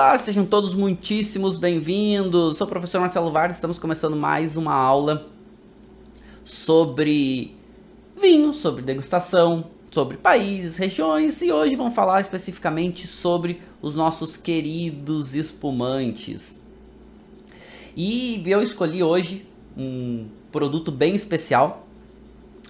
Olá, sejam todos muitíssimos bem-vindos. Sou o professor Marcelo Vargas, estamos começando mais uma aula sobre vinho, sobre degustação, sobre países, regiões e hoje vamos falar especificamente sobre os nossos queridos espumantes. E eu escolhi hoje um produto bem especial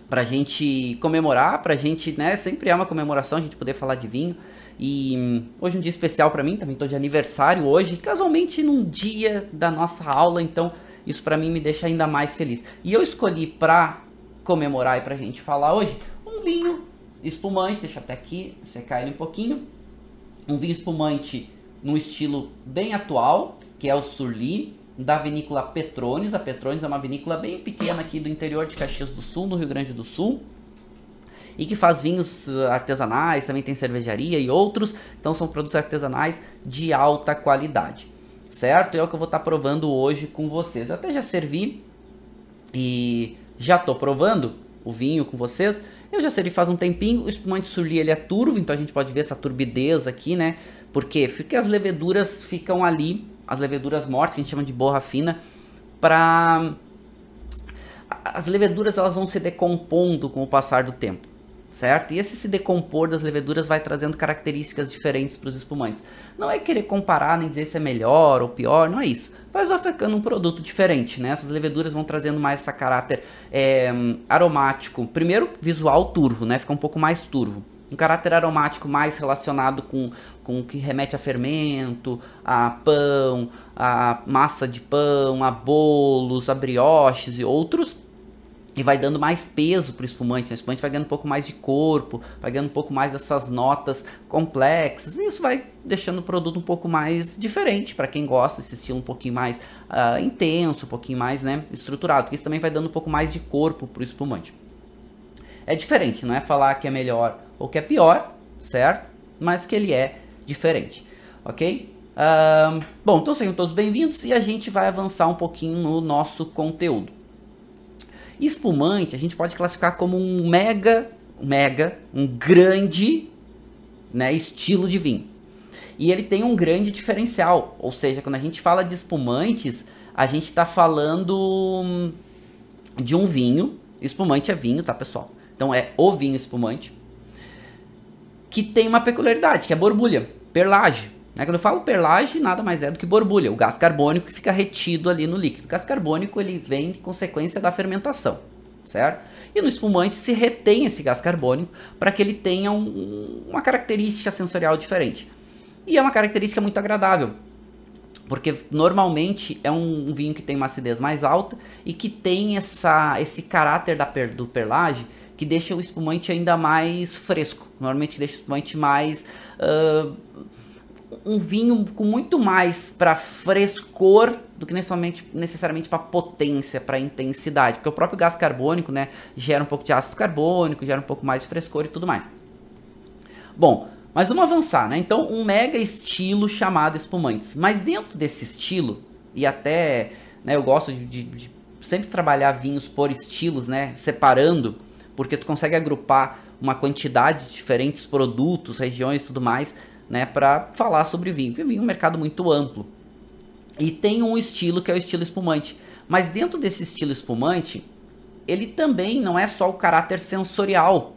para a gente comemorar, para gente, né, sempre é uma comemoração a gente poder falar de vinho. E hum, hoje é um dia especial para mim, também estou de aniversário hoje, casualmente num dia da nossa aula, então isso para mim me deixa ainda mais feliz. E eu escolhi para comemorar e para a gente falar hoje um vinho espumante, deixa até aqui secar ele um pouquinho. Um vinho espumante num estilo bem atual, que é o Surly, da vinícola Petrones. A Petrones é uma vinícola bem pequena aqui do interior de Caxias do Sul, no Rio Grande do Sul e que faz vinhos uh, artesanais, também tem cervejaria e outros. Então são produtos artesanais de alta qualidade, certo? É o que eu vou estar tá provando hoje com vocês. Eu até já servi e já estou provando o vinho com vocês. Eu já servi faz um tempinho. O espumante surli ele é turvo, então a gente pode ver essa turbidez aqui, né? Por quê? Porque as leveduras ficam ali, as leveduras mortas, que a gente chama de borra fina, para as leveduras elas vão se decompondo com o passar do tempo certo? E esse se decompor das leveduras vai trazendo características diferentes para os espumantes. Não é querer comparar nem dizer se é melhor ou pior, não é isso. Vai ficando um produto diferente, né? Essas leveduras vão trazendo mais esse caráter é, aromático. Primeiro, visual turvo, né? Fica um pouco mais turvo. Um caráter aromático mais relacionado com, com o que remete a fermento, a pão, a massa de pão, a bolos, a brioches e outros e vai dando mais peso para o espumante. Né? O espumante vai ganhando um pouco mais de corpo, vai ganhando um pouco mais dessas notas complexas. E isso vai deixando o produto um pouco mais diferente para quem gosta desse estilo um pouquinho mais uh, intenso, um pouquinho mais né, estruturado. Porque isso também vai dando um pouco mais de corpo para o espumante. É diferente, não é falar que é melhor ou que é pior, certo? Mas que ele é diferente, ok? Uh, bom, então sejam todos bem-vindos e a gente vai avançar um pouquinho no nosso conteúdo. Espumante a gente pode classificar como um mega, mega, um grande né, estilo de vinho. E ele tem um grande diferencial, ou seja, quando a gente fala de espumantes, a gente está falando de um vinho. Espumante é vinho, tá, pessoal? Então é o vinho espumante que tem uma peculiaridade, que é borbulha, perlage. Né? Quando eu falo perlage, nada mais é do que borbulha, o gás carbônico que fica retido ali no líquido. O gás carbônico ele vem de consequência da fermentação, certo? E no espumante se retém esse gás carbônico para que ele tenha um, uma característica sensorial diferente. E é uma característica muito agradável, porque normalmente é um, vinho que tem uma acidez mais alta e que tem essa, esse caráter da per, do perlage que deixa o espumante ainda mais fresco. Normalmente deixa o espumante mais uh, um vinho com muito mais para frescor do que necessariamente, necessariamente para potência, para intensidade, porque o próprio gás carbônico, né, gera um pouco de ácido carbônico, gera um pouco mais de frescor e tudo mais. Bom, mas vamos avançar, né? Então, um mega estilo chamado espumantes. Mas dentro desse estilo, e até, né, eu gosto de, de, de sempre trabalhar vinhos por estilos, né, separando, porque tu consegue agrupar uma quantidade de diferentes produtos, regiões e tudo mais né, para falar sobre vinho. Porque vinho é um mercado muito amplo. E tem um estilo que é o estilo espumante. Mas dentro desse estilo espumante, ele também não é só o caráter sensorial.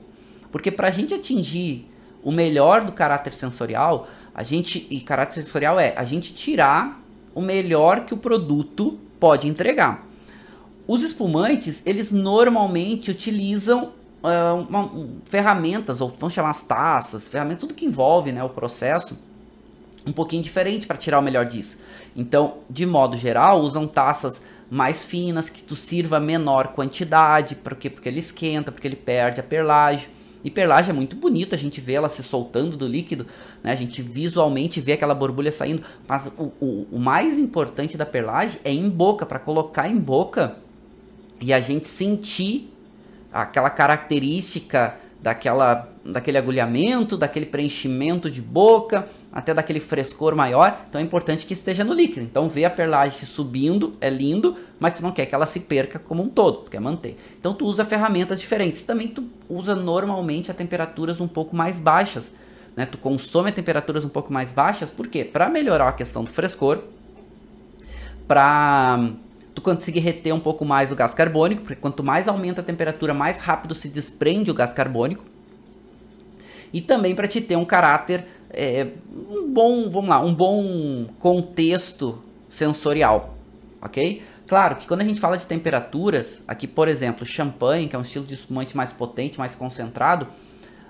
Porque para a gente atingir o melhor do caráter sensorial, a gente e caráter sensorial é a gente tirar o melhor que o produto pode entregar. Os espumantes, eles normalmente utilizam uh, uma, um, ferramentas, ou vamos chamar as taças, ferramentas, tudo que envolve né, o processo, um pouquinho diferente para tirar o melhor disso. Então, de modo geral, usam taças mais finas, que tu sirva menor quantidade, porque porque ele esquenta, porque ele perde a perlagem. E perlagem é muito bonito, a gente vê ela se soltando do líquido, né? A gente visualmente vê aquela borbulha saindo. Mas o, o, o mais importante da perlagem é em boca, para colocar em boca e a gente sentir aquela característica daquela, daquele agulhamento, daquele preenchimento de boca, até daquele frescor maior. Então é importante que esteja no líquido. Então ver a perlagem subindo é lindo, mas tu não quer que ela se perca como um todo, tu quer manter. Então tu usa ferramentas diferentes. Também tu usa normalmente a temperaturas um pouco mais baixas. Né? Tu consome a temperaturas um pouco mais baixas, por quê? Para melhorar a questão do frescor, para tu conseguir reter um pouco mais o gás carbônico, porque quanto mais aumenta a temperatura, mais rápido se desprende o gás carbônico. E também para te ter um caráter, é, um bom, vamos lá, um bom contexto sensorial, ok? Claro que quando a gente fala de temperaturas, aqui por exemplo, champanhe, que é um estilo de espumante mais potente, mais concentrado,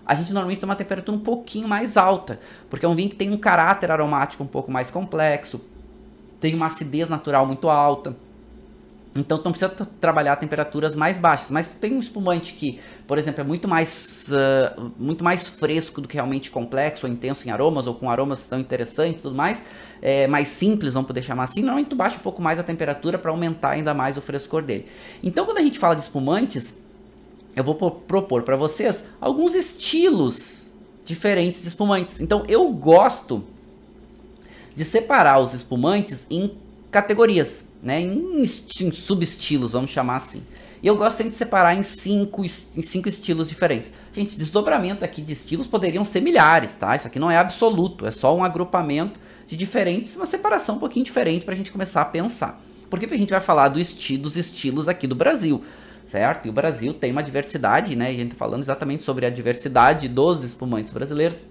a gente normalmente tem uma temperatura um pouquinho mais alta, porque é um vinho que tem um caráter aromático um pouco mais complexo, tem uma acidez natural muito alta. Então tu não precisa trabalhar temperaturas mais baixas, mas tu tem um espumante que, por exemplo, é muito mais, uh, muito mais fresco do que realmente complexo ou intenso em aromas, ou com aromas tão interessantes e tudo mais, é, mais simples, vamos poder chamar assim, normalmente tu baixa um pouco mais a temperatura para aumentar ainda mais o frescor dele. Então quando a gente fala de espumantes, eu vou propor para vocês alguns estilos diferentes de espumantes. Então eu gosto de separar os espumantes em categorias né, em, em subestilos, vamos chamar assim. E eu gosto sempre de separar em cinco, em cinco estilos diferentes. Gente, desdobramento aqui de estilos poderiam ser milhares, tá? Isso aqui não é absoluto, é só um agrupamento de diferentes, uma separação um pouquinho diferente para a gente começar a pensar. Porque a gente vai falar do esti dos estilos aqui do Brasil, certo? E o Brasil tem uma diversidade, né? E a gente tá falando exatamente sobre a diversidade dos espumantes brasileiros.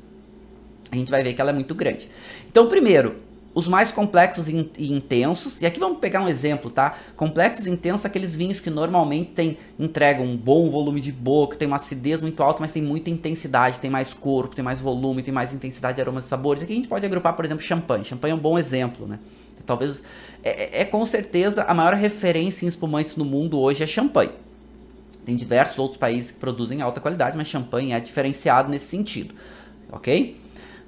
A gente vai ver que ela é muito grande. Então, primeiro, os mais complexos e intensos, e aqui vamos pegar um exemplo, tá? Complexos e intensos, aqueles vinhos que normalmente tem, entregam um bom volume de boca, tem uma acidez muito alta, mas tem muita intensidade, tem mais corpo, tem mais volume, tem mais intensidade de aromas e sabores. Aqui a gente pode agrupar, por exemplo, champanhe. Champanhe é um bom exemplo, né? Talvez, é, é, é com certeza a maior referência em espumantes no mundo hoje é champanhe. Tem diversos outros países que produzem alta qualidade, mas champanhe é diferenciado nesse sentido, ok?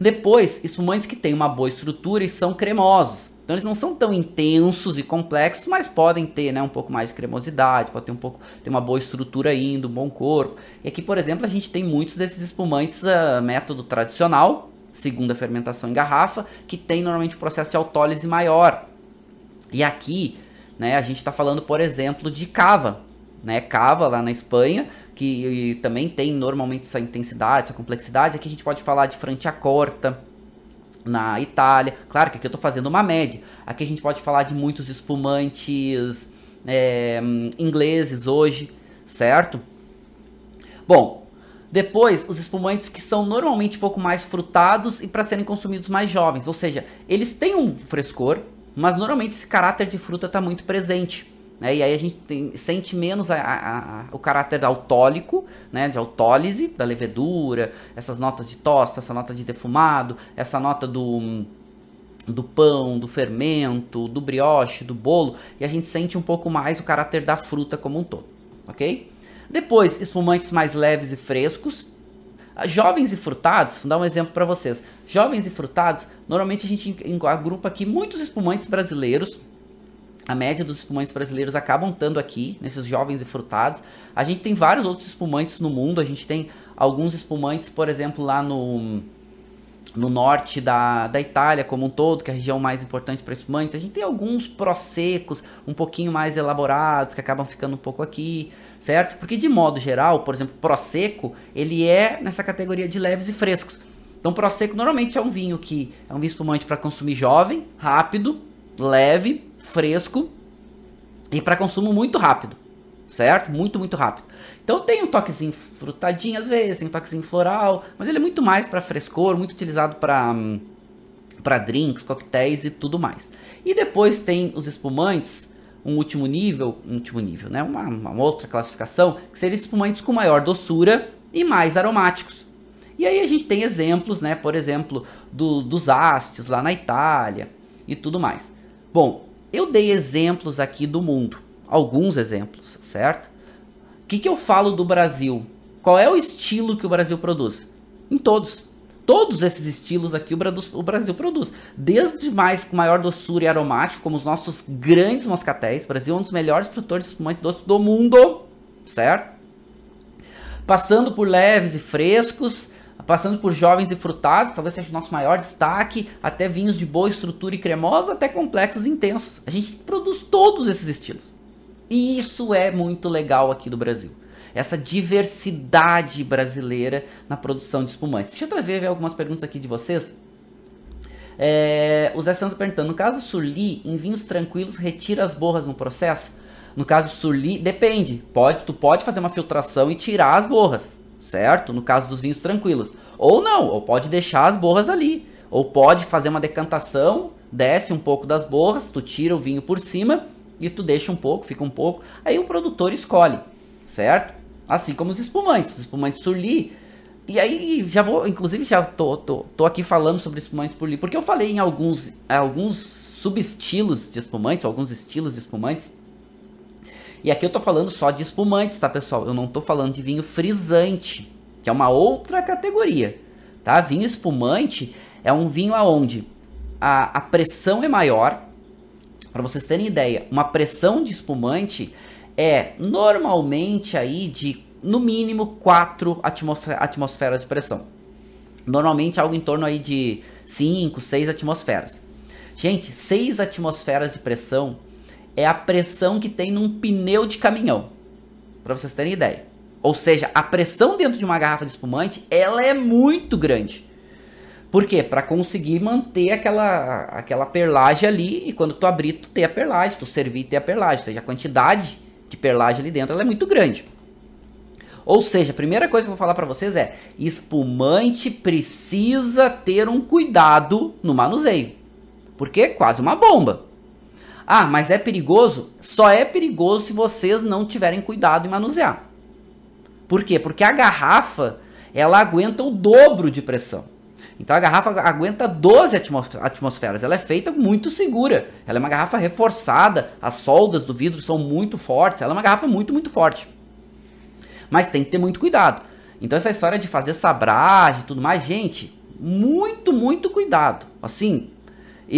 Depois, espumantes que têm uma boa estrutura e são cremosos. Então eles não são tão intensos e complexos, mas podem ter né, um pouco mais de cremosidade, pode ter um pouco ter uma boa estrutura ainda, um bom corpo. E aqui, por exemplo, a gente tem muitos desses espumantes uh, método tradicional, segunda fermentação em garrafa, que tem normalmente um processo de autólise maior. E aqui, né, a gente está falando, por exemplo, de cava, né, cava lá na Espanha, que também tem normalmente essa intensidade, essa complexidade. Aqui a gente pode falar de Franciacorta na Itália. Claro que aqui eu estou fazendo uma média. Aqui a gente pode falar de muitos espumantes é, ingleses hoje, certo? Bom, depois os espumantes que são normalmente um pouco mais frutados e para serem consumidos mais jovens, ou seja, eles têm um frescor, mas normalmente esse caráter de fruta está muito presente. Né? E aí a gente tem, sente menos a, a, a, o caráter autólico, né? de autólise da levedura, essas notas de tosta, essa nota de defumado, essa nota do, do pão, do fermento, do brioche, do bolo, e a gente sente um pouco mais o caráter da fruta como um todo, ok? Depois, espumantes mais leves e frescos, Jovens e frutados, vou dar um exemplo para vocês. Jovens e frutados, normalmente a gente agrupa aqui muitos espumantes brasileiros, a média dos espumantes brasileiros acabam estando aqui, nesses jovens e frutados. A gente tem vários outros espumantes no mundo. A gente tem alguns espumantes, por exemplo, lá no, no norte da, da Itália como um todo, que é a região mais importante para espumantes. A gente tem alguns prosecos um pouquinho mais elaborados, que acabam ficando um pouco aqui, certo? Porque de modo geral, por exemplo, prosecco, ele é nessa categoria de leves e frescos. Então, prosecco normalmente é um vinho que é um vinho espumante para consumir jovem, rápido, leve, fresco e para consumo muito rápido, certo? Muito, muito rápido. Então tem um toquezinho frutadinho às vezes, tem um toquezinho floral, mas ele é muito mais para frescor, muito utilizado para para drinks, coquetéis e tudo mais. E depois tem os espumantes, um último nível, um último nível, né? Uma, uma outra classificação, que seriam espumantes com maior doçura e mais aromáticos. E aí a gente tem exemplos, né? Por exemplo, do, dos hastes lá na Itália e tudo mais. Bom, Eu dei exemplos aqui do mundo, alguns exemplos, certo? O que, que eu falo do Brasil? Qual é o estilo que o Brasil produz? Em todos. Todos esses estilos aqui o Brasil produz. Desde mais com maior doçura e aromático, como os nossos grandes moscatéis. O Brasil é um dos melhores produtores de espumante doce do mundo, certo? Passando por leves e frescos, passando por jovens e frutados, que talvez seja o nosso maior destaque, até vinhos de boa estrutura e cremosa, até complexos e intensos. A gente produz todos esses estilos. E isso é muito legal aqui do Brasil. Essa diversidade brasileira na produção de espumantes. Deixa eu ver algumas perguntas aqui de vocês. É, o Zé Santos perguntando, no caso do Surli, em vinhos tranquilos, retira as borras no processo? No caso do Surli, depende. Pode, tu pode fazer uma filtração e tirar as borras certo? No caso dos vinhos tranquilos. Ou não, ou pode deixar as borras ali. Ou pode fazer uma decantação, desce um pouco das borras, tu tira o vinho por cima e tu deixa um pouco, fica um pouco. Aí o produtor escolhe, certo? Assim como os espumantes, os espumantes Surli. E aí já vou, inclusive já tô, tô, tô aqui falando sobre espumantes Surli, porque eu falei em alguns, alguns subestilos de espumantes, alguns estilos de espumantes e aqui eu tô falando só de espumantes, tá, pessoal? Eu não tô falando de vinho frisante, que é uma outra categoria, tá? Vinho espumante é um vinho aonde a, a pressão é maior. Para vocês terem ideia, uma pressão de espumante é normalmente aí de no mínimo 4 atmosferas de pressão. Normalmente algo em torno aí de 5, 6 atmosferas. Gente, 6 atmosferas de pressão é a pressão que tem num pneu de caminhão. Para vocês terem ideia. Ou seja, a pressão dentro de uma garrafa de espumante, ela é muito grande. Por quê? Para conseguir manter aquela, aquela perlagem ali e quando tu abrir, tu ter a perlagem, tu servir ter a perlagem. Ou seja, a quantidade de perlagem ali dentro é muito grande. Ou seja, a primeira coisa que eu vou falar para vocês é: espumante precisa ter um cuidado no manuseio. Porque é quase uma bomba. Ah, mas é perigoso? Só é perigoso se vocês não tiverem cuidado em manusear. Por quê? Porque a garrafa, ela aguenta o dobro de pressão. Então a garrafa aguenta 12 atmosferas. Ela é feita muito segura. Ela é uma garrafa reforçada. As soldas do vidro são muito fortes. Ela é uma garrafa muito, muito forte. Mas tem que ter muito cuidado. Então essa história de fazer sabragem e tudo mais, gente, muito, muito cuidado. Assim,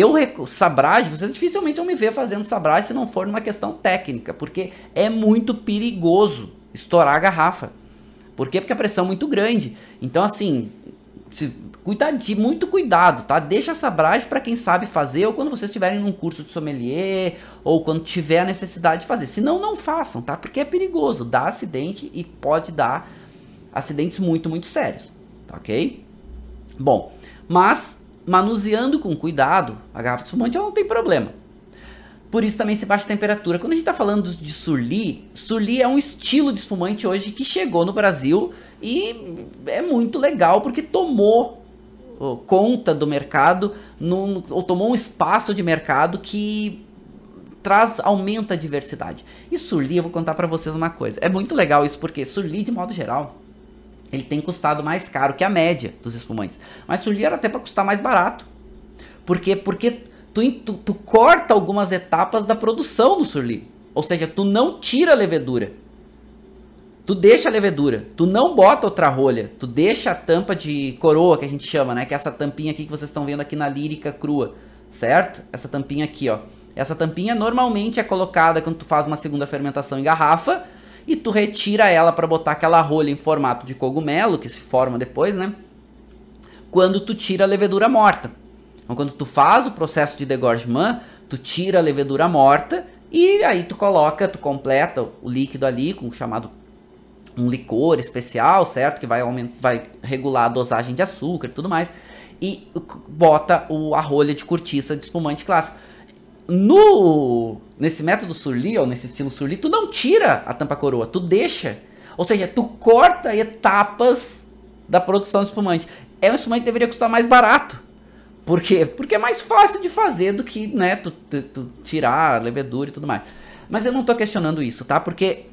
eu, sabragem, vocês dificilmente vão me ver fazendo sabragem se não for numa questão técnica, porque é muito perigoso estourar a garrafa. Por quê? Porque a pressão é muito grande. Então, assim, se, muito cuidado, tá? Deixa a sabragem para quem sabe fazer, ou quando vocês estiverem num curso de sommelier, ou quando tiver a necessidade de fazer. Senão, não façam, tá? Porque é perigoso, dá acidente e pode dar acidentes muito, muito sérios, tá ok? Bom, mas manuseando com cuidado a garrafa de espumante, ela não tem problema. Por isso também se baixa a temperatura. Quando a gente está falando de surli, surli é um estilo de espumante hoje que chegou no Brasil e é muito legal porque tomou conta do mercado, no, ou tomou um espaço de mercado que traz, aumenta a diversidade. E surli, eu vou contar para vocês uma coisa. É muito legal isso porque surli, de modo geral, ele tem custado mais caro que a média dos espumantes. Mas Surly era até para custar mais barato. Por quê? Porque tu, tu, tu, corta algumas etapas da produção do Surly. Ou seja, tu não tira a levedura. Tu deixa a levedura. Tu não bota outra rolha. Tu deixa a tampa de coroa, que a gente chama, né? Que é essa tampinha aqui que vocês estão vendo aqui na lírica crua. Certo? Essa tampinha aqui, ó. Essa tampinha normalmente é colocada quando tu faz uma segunda fermentação em garrafa e tu retira ela para botar aquela rolha em formato de cogumelo, que se forma depois, né? Quando tu tira a levedura morta. Então, quando tu faz o processo de degorgement, tu tira a levedura morta e aí tu coloca, tu completa o líquido ali com o chamado um licor especial, certo? Que vai, aumentar, vai regular a dosagem de açúcar e tudo mais. E bota o, a rolha de cortiça de espumante clássico. No nesse método Surli, ou nesse estilo Surli, tu não tira a tampa coroa, tu deixa. Ou seja, tu corta etapas da produção de espumante. É um espumante que deveria custar mais barato. Por quê? Porque é mais fácil de fazer do que, né, tu, tu, tu tirar a levedura e tudo mais. Mas eu não tô questionando isso, tá? Porque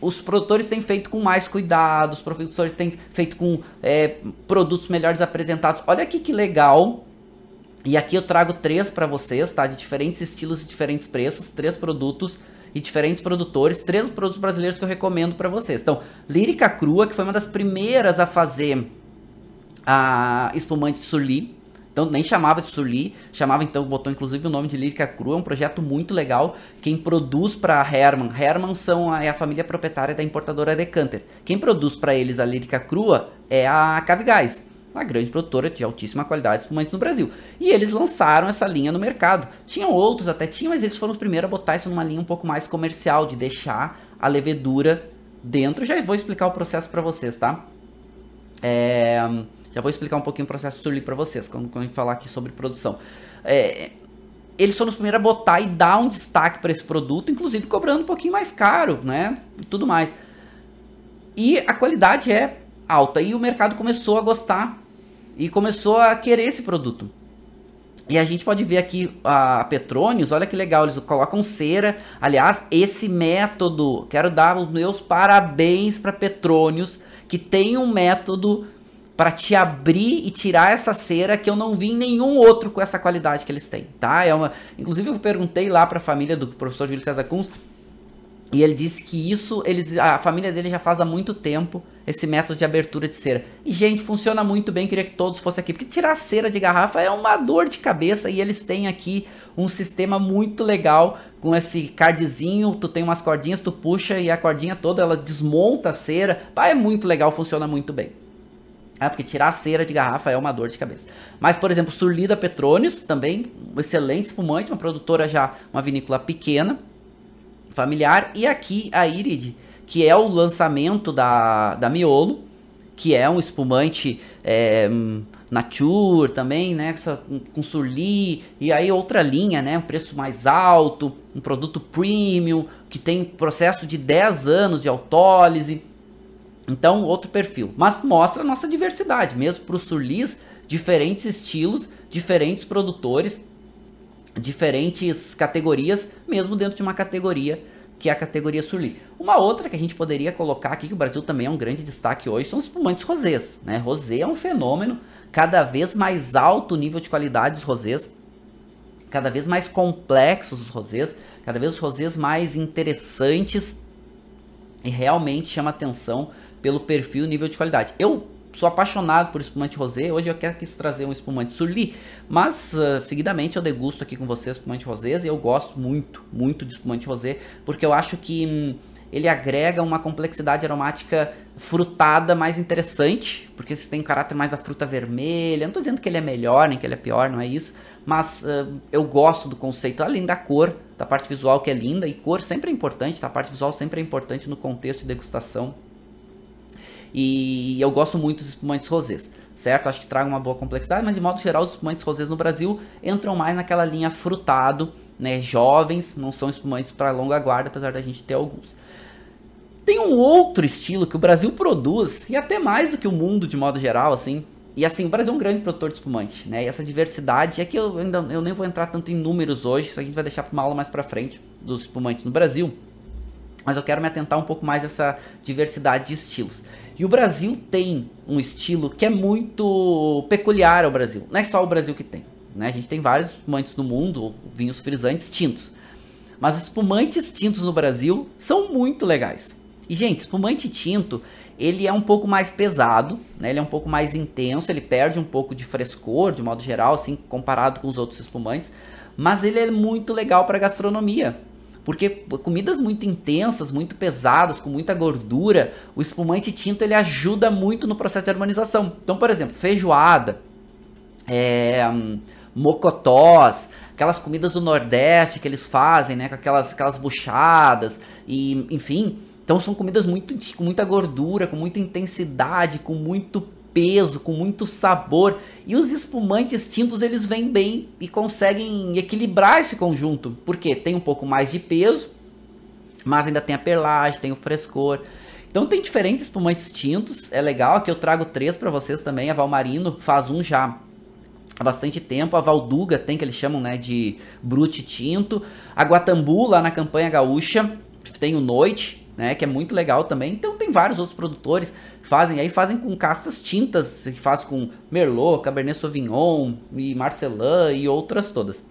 os produtores têm feito com mais cuidado, os produtores têm feito com é, produtos melhores apresentados. Olha aqui que legal E aqui eu trago três para vocês, tá? De diferentes estilos e diferentes preços, três produtos e diferentes produtores, três produtos brasileiros que eu recomendo para vocês. Então, Lírica Crua, que foi uma das primeiras a fazer a espumante Surly. Então nem chamava de Surly, chamava então, botou inclusive o nome de Lírica Crua, é um projeto muito legal. Quem produz para Herman, Herman são a, é a família proprietária da importadora Decanter. Quem produz para eles a Lírica Crua é a Cavigás uma grande produtora de altíssima qualidade de espumantes no Brasil. E eles lançaram essa linha no mercado. Tinham outros, até tinha, mas eles foram os primeiros a botar isso numa linha um pouco mais comercial, de deixar a levedura dentro. Já vou explicar o processo para vocês, tá? É, já vou explicar um pouquinho o processo Surly para vocês, quando, quando a gente falar aqui sobre produção. É, eles foram os primeiros a botar e dar um destaque para esse produto, inclusive cobrando um pouquinho mais caro, né? E tudo mais. E a qualidade é alta. E o mercado começou a gostar e começou a querer esse produto. E a gente pode ver aqui a Petrônios, olha que legal, eles colocam cera. Aliás, esse método, quero dar os meus parabéns para Petrônios, que tem um método para te abrir e tirar essa cera que eu não vi em nenhum outro com essa qualidade que eles têm, tá? É uma, inclusive eu perguntei lá para a família do professor Júlio César Kunz e ele disse que isso, eles, a família dele já faz há muito tempo esse método de abertura de cera. E, gente, funciona muito bem, queria que todos fossem aqui. Porque tirar cera de garrafa é uma dor de cabeça e eles têm aqui um sistema muito legal com esse cardzinho. Tu tem umas cordinhas, tu puxa e a cordinha toda ela desmonta a cera. Ah, é muito legal, funciona muito bem. Ah, porque tirar a cera de garrafa é uma dor de cabeça. Mas, por exemplo, Surlida Petronius, também um excelente espumante, uma produtora já, uma vinícola pequena, familiar. E aqui a Irid, que é o lançamento da, da Miolo, que é um espumante é, Nature também, né? Com Surly, e aí outra linha, né? Um preço mais alto, um produto premium, que tem processo de 10 anos de autólise. Então, outro perfil. Mas mostra a nossa diversidade, mesmo para os Surlis, diferentes estilos, diferentes produtores, diferentes categorias, mesmo dentro de uma categoria que é a categoria Surly. Uma outra que a gente poderia colocar aqui, que o Brasil também é um grande destaque hoje, são os espumantes rosés. Né? Rosé é um fenômeno, cada vez mais alto o nível de qualidade dos rosés, cada vez mais complexos os rosés, cada vez os rosés mais interessantes e realmente chama atenção pelo perfil e nível de qualidade. Eu sou apaixonado por espumante rosé. Hoje eu quero quis trazer um espumante surli, mas uh, seguidamente eu degusto aqui com vocês espumante rosé e eu gosto muito, muito de espumante rosé, porque eu acho que hum, ele agrega uma complexidade aromática frutada mais interessante, porque você tem um caráter mais da fruta vermelha. Não estou dizendo que ele é melhor, nem que ele é pior, não é isso, mas uh, eu gosto do conceito, além da cor, da parte visual que é linda, e cor sempre é importante, tá? a parte visual sempre é importante no contexto de degustação. E eu gosto muito dos espumantes rosés, certo? Acho que traga uma boa complexidade, mas de modo geral os espumantes rosés no Brasil entram mais naquela linha frutado, né? Jovens, não são espumantes para longa guarda, apesar da gente ter alguns. Tem um outro estilo que o Brasil produz, e até mais do que o mundo de modo geral, assim. E assim, o Brasil é um grande produtor de espumante, né? E essa diversidade, é que eu ainda eu nem vou entrar tanto em números hoje, isso a gente vai deixar para uma aula mais para frente dos espumantes no Brasil. Mas eu quero me atentar um pouco mais a essa diversidade de estilos. E o Brasil tem um estilo que é muito peculiar ao Brasil. Não é só o Brasil que tem. Né? A gente tem vários espumantes no mundo, vinhos frisantes tintos. Mas espumantes tintos no Brasil são muito legais. E, gente, espumante tinto, ele é um pouco mais pesado, né? ele é um pouco mais intenso, ele perde um pouco de frescor, de modo geral, assim, comparado com os outros espumantes. Mas ele é muito legal para gastronomia. Porque comidas muito intensas, muito pesadas, com muita gordura, o espumante tinto ele ajuda muito no processo de harmonização. Então, por exemplo, feijoada, é, mocotós, aquelas comidas do Nordeste que eles fazem, né, com aquelas, aquelas buchadas, e enfim. Então são comidas muito, com muita gordura, com muita intensidade, com muito peso, com muito sabor. E os espumantes tintos eles vêm bem e conseguem equilibrar esse conjunto, porque tem um pouco mais de peso, mas ainda tem a perlagem, tem o frescor. Então tem diferentes espumantes tintos, é legal. Aqui eu trago três para vocês também. A Valmarino faz um já há bastante tempo. A Valduga tem que eles chamam né, de Brute Tinto. A Guatambu lá na campanha gaúcha tem o Noite, né, que é muito legal também. Então tem vários outros produtores que fazem, aí fazem com castas tintas, que faz com Merlot, Cabernet Sauvignon e Marcelin e outras todas.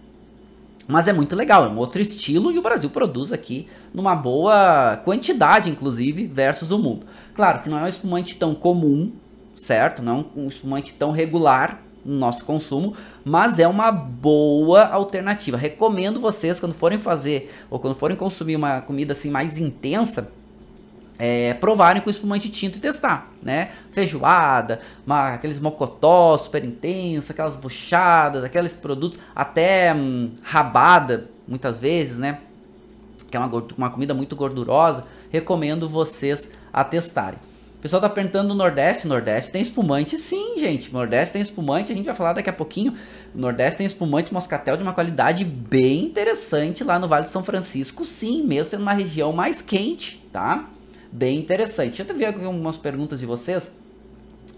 Mas é muito legal, é um outro estilo e o Brasil produz aqui numa boa quantidade, inclusive, versus o mundo. Claro que não é um espumante tão comum, certo? Não é um espumante tão regular no nosso consumo, mas é uma boa alternativa. Recomendo vocês, quando forem fazer ou quando forem consumir uma comida assim mais intensa, é, provarem com espumante tinto e testar, né? Feijoada, uma, aqueles mocotó super intensos, aquelas buchadas, aqueles produtos, até hum, rabada, muitas vezes, né? Que é uma, uma comida muito gordurosa. Recomendo vocês a testarem. O pessoal tá perguntando do Nordeste. Nordeste tem espumante, sim, gente. Nordeste tem espumante, a gente vai falar daqui a pouquinho. O Nordeste tem espumante moscatel de uma qualidade bem interessante lá no Vale de São Francisco, sim, mesmo sendo uma região mais quente, tá? Bem interessante. Deixa eu ver algumas perguntas de vocês.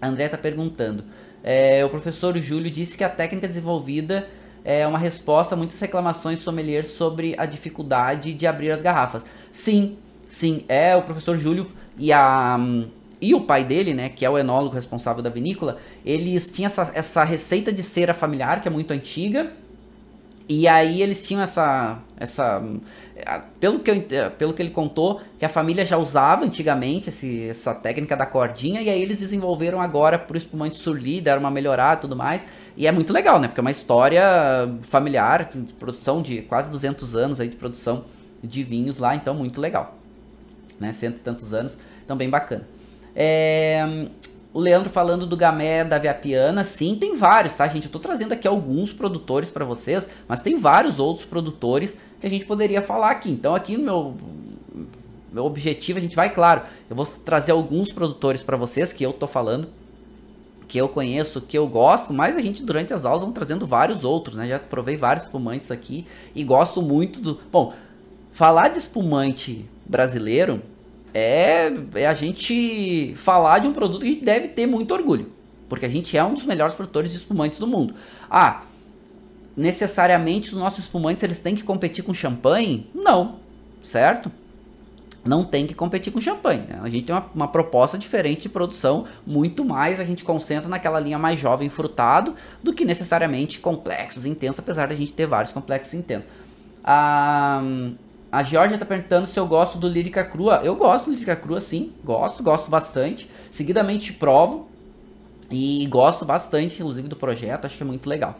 A André está perguntando. É, o professor Júlio disse que a técnica desenvolvida é uma resposta a muitas reclamações sommeliers sobre a dificuldade de abrir as garrafas. Sim, sim, é o professor Júlio e a e o pai dele, né, que é o enólogo responsável da vinícola, eles tinham essa, essa receita de cera familiar que é muito antiga e aí eles tinham essa. essa pelo, que eu, pelo que ele contou, que a família já usava antigamente esse, essa técnica da cordinha, e aí eles desenvolveram agora pro espumante surli, deram uma melhorada e tudo mais. E é muito legal, né? Porque é uma história familiar, de produção de quase 200 anos aí de produção de vinhos lá, então muito legal. Né? Cento e tantos anos, então bem bacana. É, o Leandro falando do Gamé da Viapiana, sim, tem vários, tá, gente? Eu tô trazendo aqui alguns produtores para vocês, mas tem vários outros produtores que a gente poderia falar aqui. Então, aqui no meu meu objetivo, a gente vai, claro, eu vou trazer alguns produtores para vocês que eu tô falando, que eu conheço, que eu gosto, mas a gente durante as aulas vão trazendo vários outros, né? Já provei vários espumantes aqui e gosto muito do. Bom, falar de espumante brasileiro é, é a gente falar de um produto que a gente deve ter muito orgulho. Porque a gente é um dos melhores produtores de espumantes do mundo. Ah, necessariamente os nossos espumantes eles têm que competir com champanhe? Não, certo? Não tem que competir com champanhe. Né? A gente tem uma, uma, proposta diferente de produção, muito mais a gente concentra naquela linha mais jovem frutado do que necessariamente complexos, intensos, apesar da gente ter vários complexos intensos. Ah, a Georgia tá perguntando se eu gosto do Lírica Crua. Eu gosto do Lírica Crua, sim. Gosto, gosto bastante. Seguidamente provo. E gosto bastante, inclusive, do projeto. Acho que é muito legal.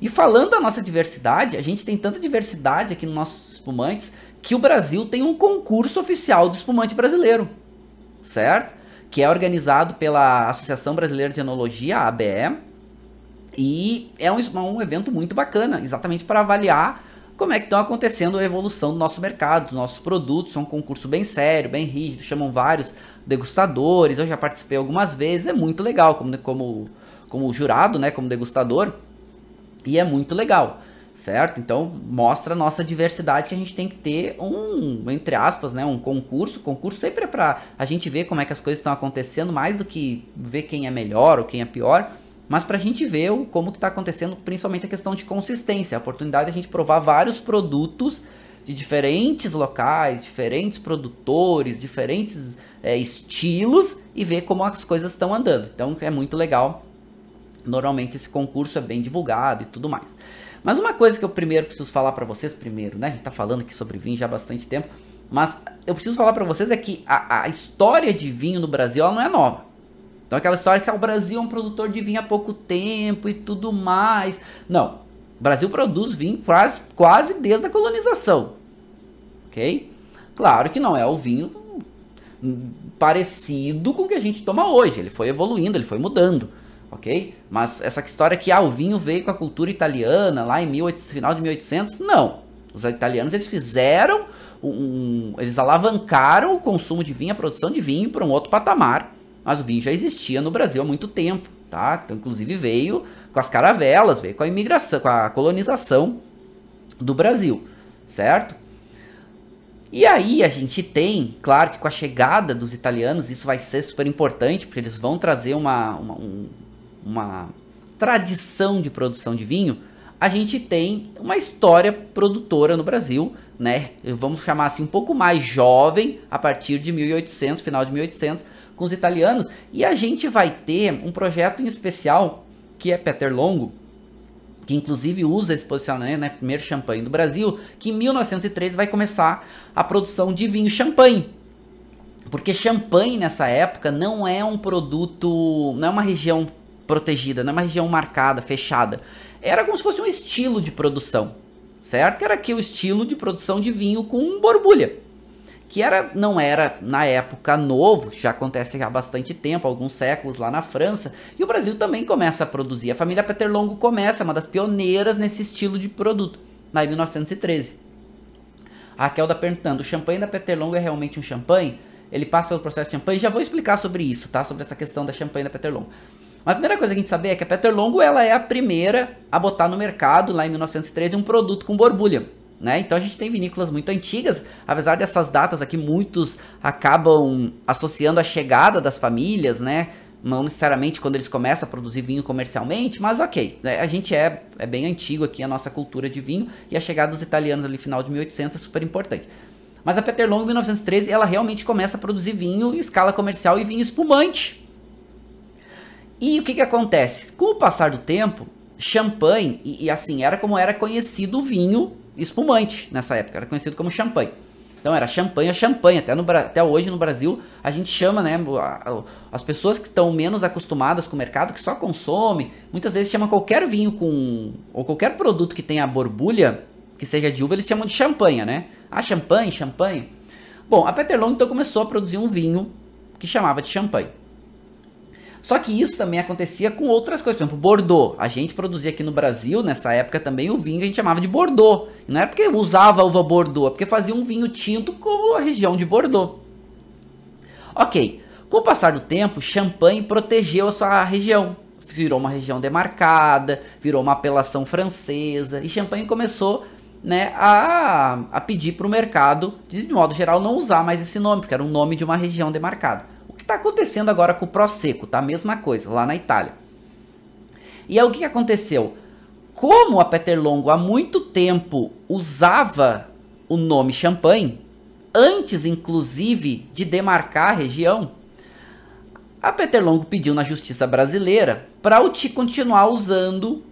E falando da nossa diversidade, a gente tem tanta diversidade aqui nos nossos espumantes que o Brasil tem um concurso oficial do espumante brasileiro. Certo? Que é organizado pela Associação Brasileira de Enologia, ABE. E é um, um evento muito bacana, exatamente para avaliar como é que estão acontecendo a evolução do nosso mercado, dos nossos produtos. É um concurso bem sério, bem rígido, chamam vários degustadores. Eu já participei algumas vezes, é muito legal como, como, como jurado, né, como degustador. E é muito legal, certo? Então mostra a nossa diversidade que a gente tem que ter um, entre aspas, né, um concurso. Concurso sempre é para a gente ver como é que as coisas estão acontecendo, mais do que ver quem é melhor ou quem é pior mas para a gente ver como que está acontecendo, principalmente a questão de consistência, a oportunidade de a gente provar vários produtos de diferentes locais, diferentes produtores, diferentes é, estilos e ver como as coisas estão andando. Então é muito legal. Normalmente esse concurso é bem divulgado e tudo mais. Mas uma coisa que eu primeiro preciso falar para vocês, primeiro, né? A gente tá falando aqui sobre vinho já há bastante tempo, mas eu preciso falar para vocês é que a, a história de vinho no Brasil ela não é nova. Então aquela história que ah, o Brasil é um produtor de vinho há pouco tempo e tudo mais. Não. O Brasil produz vinho quase, quase desde a colonização. Ok? Claro que não é o vinho parecido com o que a gente toma hoje. Ele foi evoluindo, ele foi mudando. Ok? Mas essa história que ah, o vinho veio com a cultura italiana lá em 1800, final de 1800, não. Os italianos eles fizeram um, eles alavancaram o consumo de vinho, a produção de vinho para um outro patamar mas o vinho já existia no Brasil há muito tempo, tá? Então, inclusive veio com as caravelas, veio com a imigração, com a colonização do Brasil, certo? E aí a gente tem, claro que com a chegada dos italianos isso vai ser super importante, porque eles vão trazer uma, uma, um, uma tradição de produção de vinho, a gente tem uma história produtora no Brasil, né? Vamos chamar assim um pouco mais jovem, a partir de 1800, final de 1800, com os italianos, e a gente vai ter um projeto em especial que é Peter Longo, que inclusive usa esse posicionamento, né, primeiro champanhe do Brasil, que em 1913 vai começar a produção de vinho champanhe. Porque champanhe nessa época não é um produto, não é uma região protegida, não é uma região marcada, fechada. Era como se fosse um estilo de produção, certo? Era aqui o estilo de produção de vinho com borbulha. Que era, não era na época novo, já acontece há bastante tempo, alguns séculos lá na França, e o Brasil também começa a produzir. A família Peterlongo começa, uma das pioneiras nesse estilo de produto, lá em 1913. A Raquel está perguntando: o champanhe da Peterlongo é realmente um champanhe? Ele passa pelo processo de champanhe? Já vou explicar sobre isso, tá? Sobre essa questão da champanhe da Peterlongo. A primeira coisa que a gente saber é que a Peter Longo ela é a primeira a botar no mercado, lá em 1913, um produto com borbulha. Né? Então a gente tem vinícolas muito antigas, apesar dessas datas aqui, muitos acabam associando a chegada das famílias, né? Não necessariamente quando eles começam a produzir vinho comercialmente, mas ok, né? a gente é, é bem antigo aqui a nossa cultura de vinho e a chegada dos italianos ali final de 1800 é super importante. Mas a Peter Long em 1913 ela realmente começa a produzir vinho em escala comercial e vinho espumante. E o que, que acontece? Com o passar do tempo, champanhe, e, e, assim, era como era conhecido o vinho espumante nessa época, era conhecido como champanhe. Então era champanhe, champanhe. Até, no, até hoje no Brasil a gente chama, né? As pessoas que estão menos acostumadas com o mercado, que só consomem, muitas vezes chamam qualquer vinho com. ou qualquer produto que tenha borbulha, que seja de uva, eles chamam de champanhe, né? Ah, champanhe, champanhe. Bom, a Peterlong então começou a produzir um vinho que chamava de champanhe. Só que isso também acontecia com outras coisas, por exemplo, Bordeaux. A gente produzia aqui no Brasil, nessa época também, o vinho que a gente chamava de Bordeaux. Não é porque usava uva Bordeaux, é porque fazia um vinho tinto como a região de Bordeaux. Ok, com o passar do tempo, Champagne protegeu a sua região. Virou uma região demarcada, virou uma apelação francesa, e Champagne começou né, a, a pedir para o mercado, de modo geral, não usar mais esse nome, porque era um nome de uma região demarcada está acontecendo agora com o Prosecco, tá? Mesma coisa, lá na Itália. E aí o que, que aconteceu? Como a Peterlongo há muito tempo usava o nome champanhe, antes inclusive de demarcar a região, a Peterlongo pediu na justiça brasileira para o continuar usando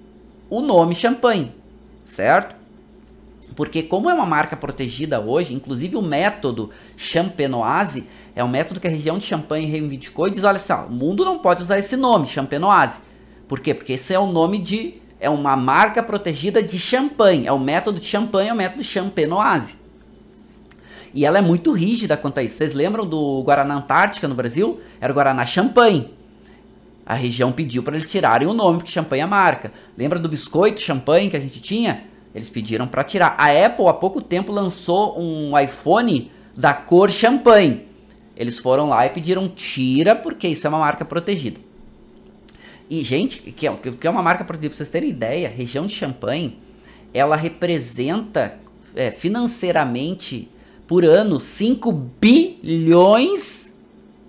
o nome champanhe, certo? Porque como é uma marca protegida hoje, inclusive o método Champenoise é um método que a região de Champagne reivindicou e diz: olha só, o mundo não pode usar esse nome, Champenoise. Por quê? Porque esse é o nome de. É uma marca protegida de champanhe. É o método de champanhe, é o método Champenoise. E ela é muito rígida quanto a isso. Vocês lembram do Guaraná Antártica no Brasil? Era o Guaraná Champanhe. A região pediu para eles tirarem o nome, porque champanhe é marca. Lembra do biscoito champanhe que a gente tinha? Eles pediram para tirar. A Apple há pouco tempo lançou um iPhone da cor champanhe. Eles foram lá e pediram tira, porque isso é uma marca protegida. E, gente, que é, que é uma marca protegida, pra vocês terem ideia, região de Champagne, ela representa é, financeiramente por ano 5 bilhões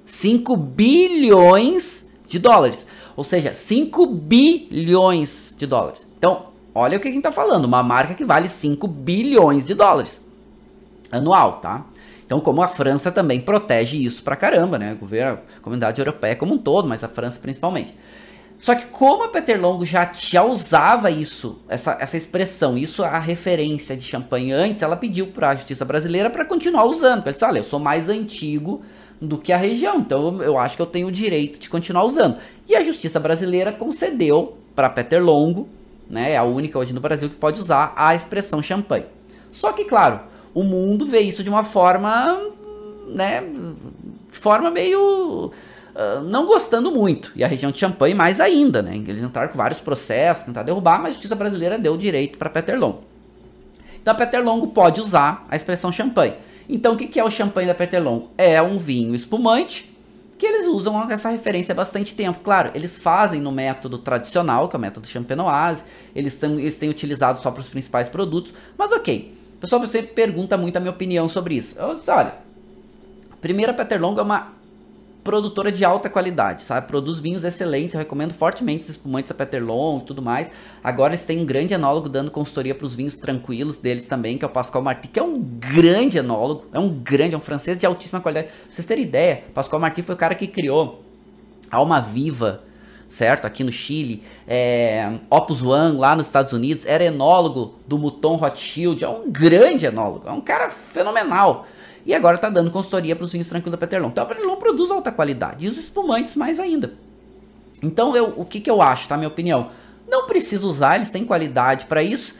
5 bilhões de dólares. Ou seja, 5 bilhões de dólares. Então, olha o que a gente está falando. Uma marca que vale 5 bilhões de dólares anual, tá? Então, como a França também protege isso pra caramba, né? O governo, a comunidade europeia como um todo, mas a França principalmente. Só que como a Peter Longo já, já usava isso, essa, essa expressão, isso a referência de champanhe antes, ela pediu para a justiça brasileira para continuar usando. Ela disse, olha, eu sou mais antigo do que a região, então eu acho que eu tenho o direito de continuar usando. E a justiça brasileira concedeu para Peter Longo, né, é a única hoje no Brasil que pode usar a expressão champanhe. Só que, claro, o mundo vê isso de uma forma, né, de forma meio uh, não gostando muito. E a região de Champagne mais ainda, né? Eles entraram com vários processos para tentar derrubar, mas a justiça brasileira deu direito para Peter Longo. Então a Peter Longo pode usar a expressão champanhe. Então o que é o champanhe da Peter Longo? É um vinho espumante que eles usam essa referência há bastante tempo. Claro, eles fazem no método tradicional, que é o método champenoise, eles, eles têm utilizado só para os principais produtos, mas ok. Pessoal, você pergunta muito a minha opinião sobre isso. Eu olha, a Peterlong é uma produtora de alta qualidade, sabe? Produz vinhos excelentes, eu recomendo fortemente os espumantes da Peterlon e tudo mais. Agora eles têm um grande enólogo dando consultoria para os vinhos tranquilos deles também, que é o Pascoal Marti, que é um grande enólogo, é um grande, é um francês de altíssima qualidade. Pra vocês terem ideia, Pascoal Marti foi o cara que criou Alma Viva, certo? Aqui no Chile. É, Opus One, lá nos Estados Unidos, era enólogo do Mouton Rothschild, é um grande enólogo, é um cara fenomenal. E agora está dando consultoria para os vinhos tranquilos da Peterlon. Então a Peterlon produz alta qualidade e os espumantes mais ainda. Então eu, o que, que eu acho, tá? Minha opinião. Não precisa usar, eles têm qualidade para isso,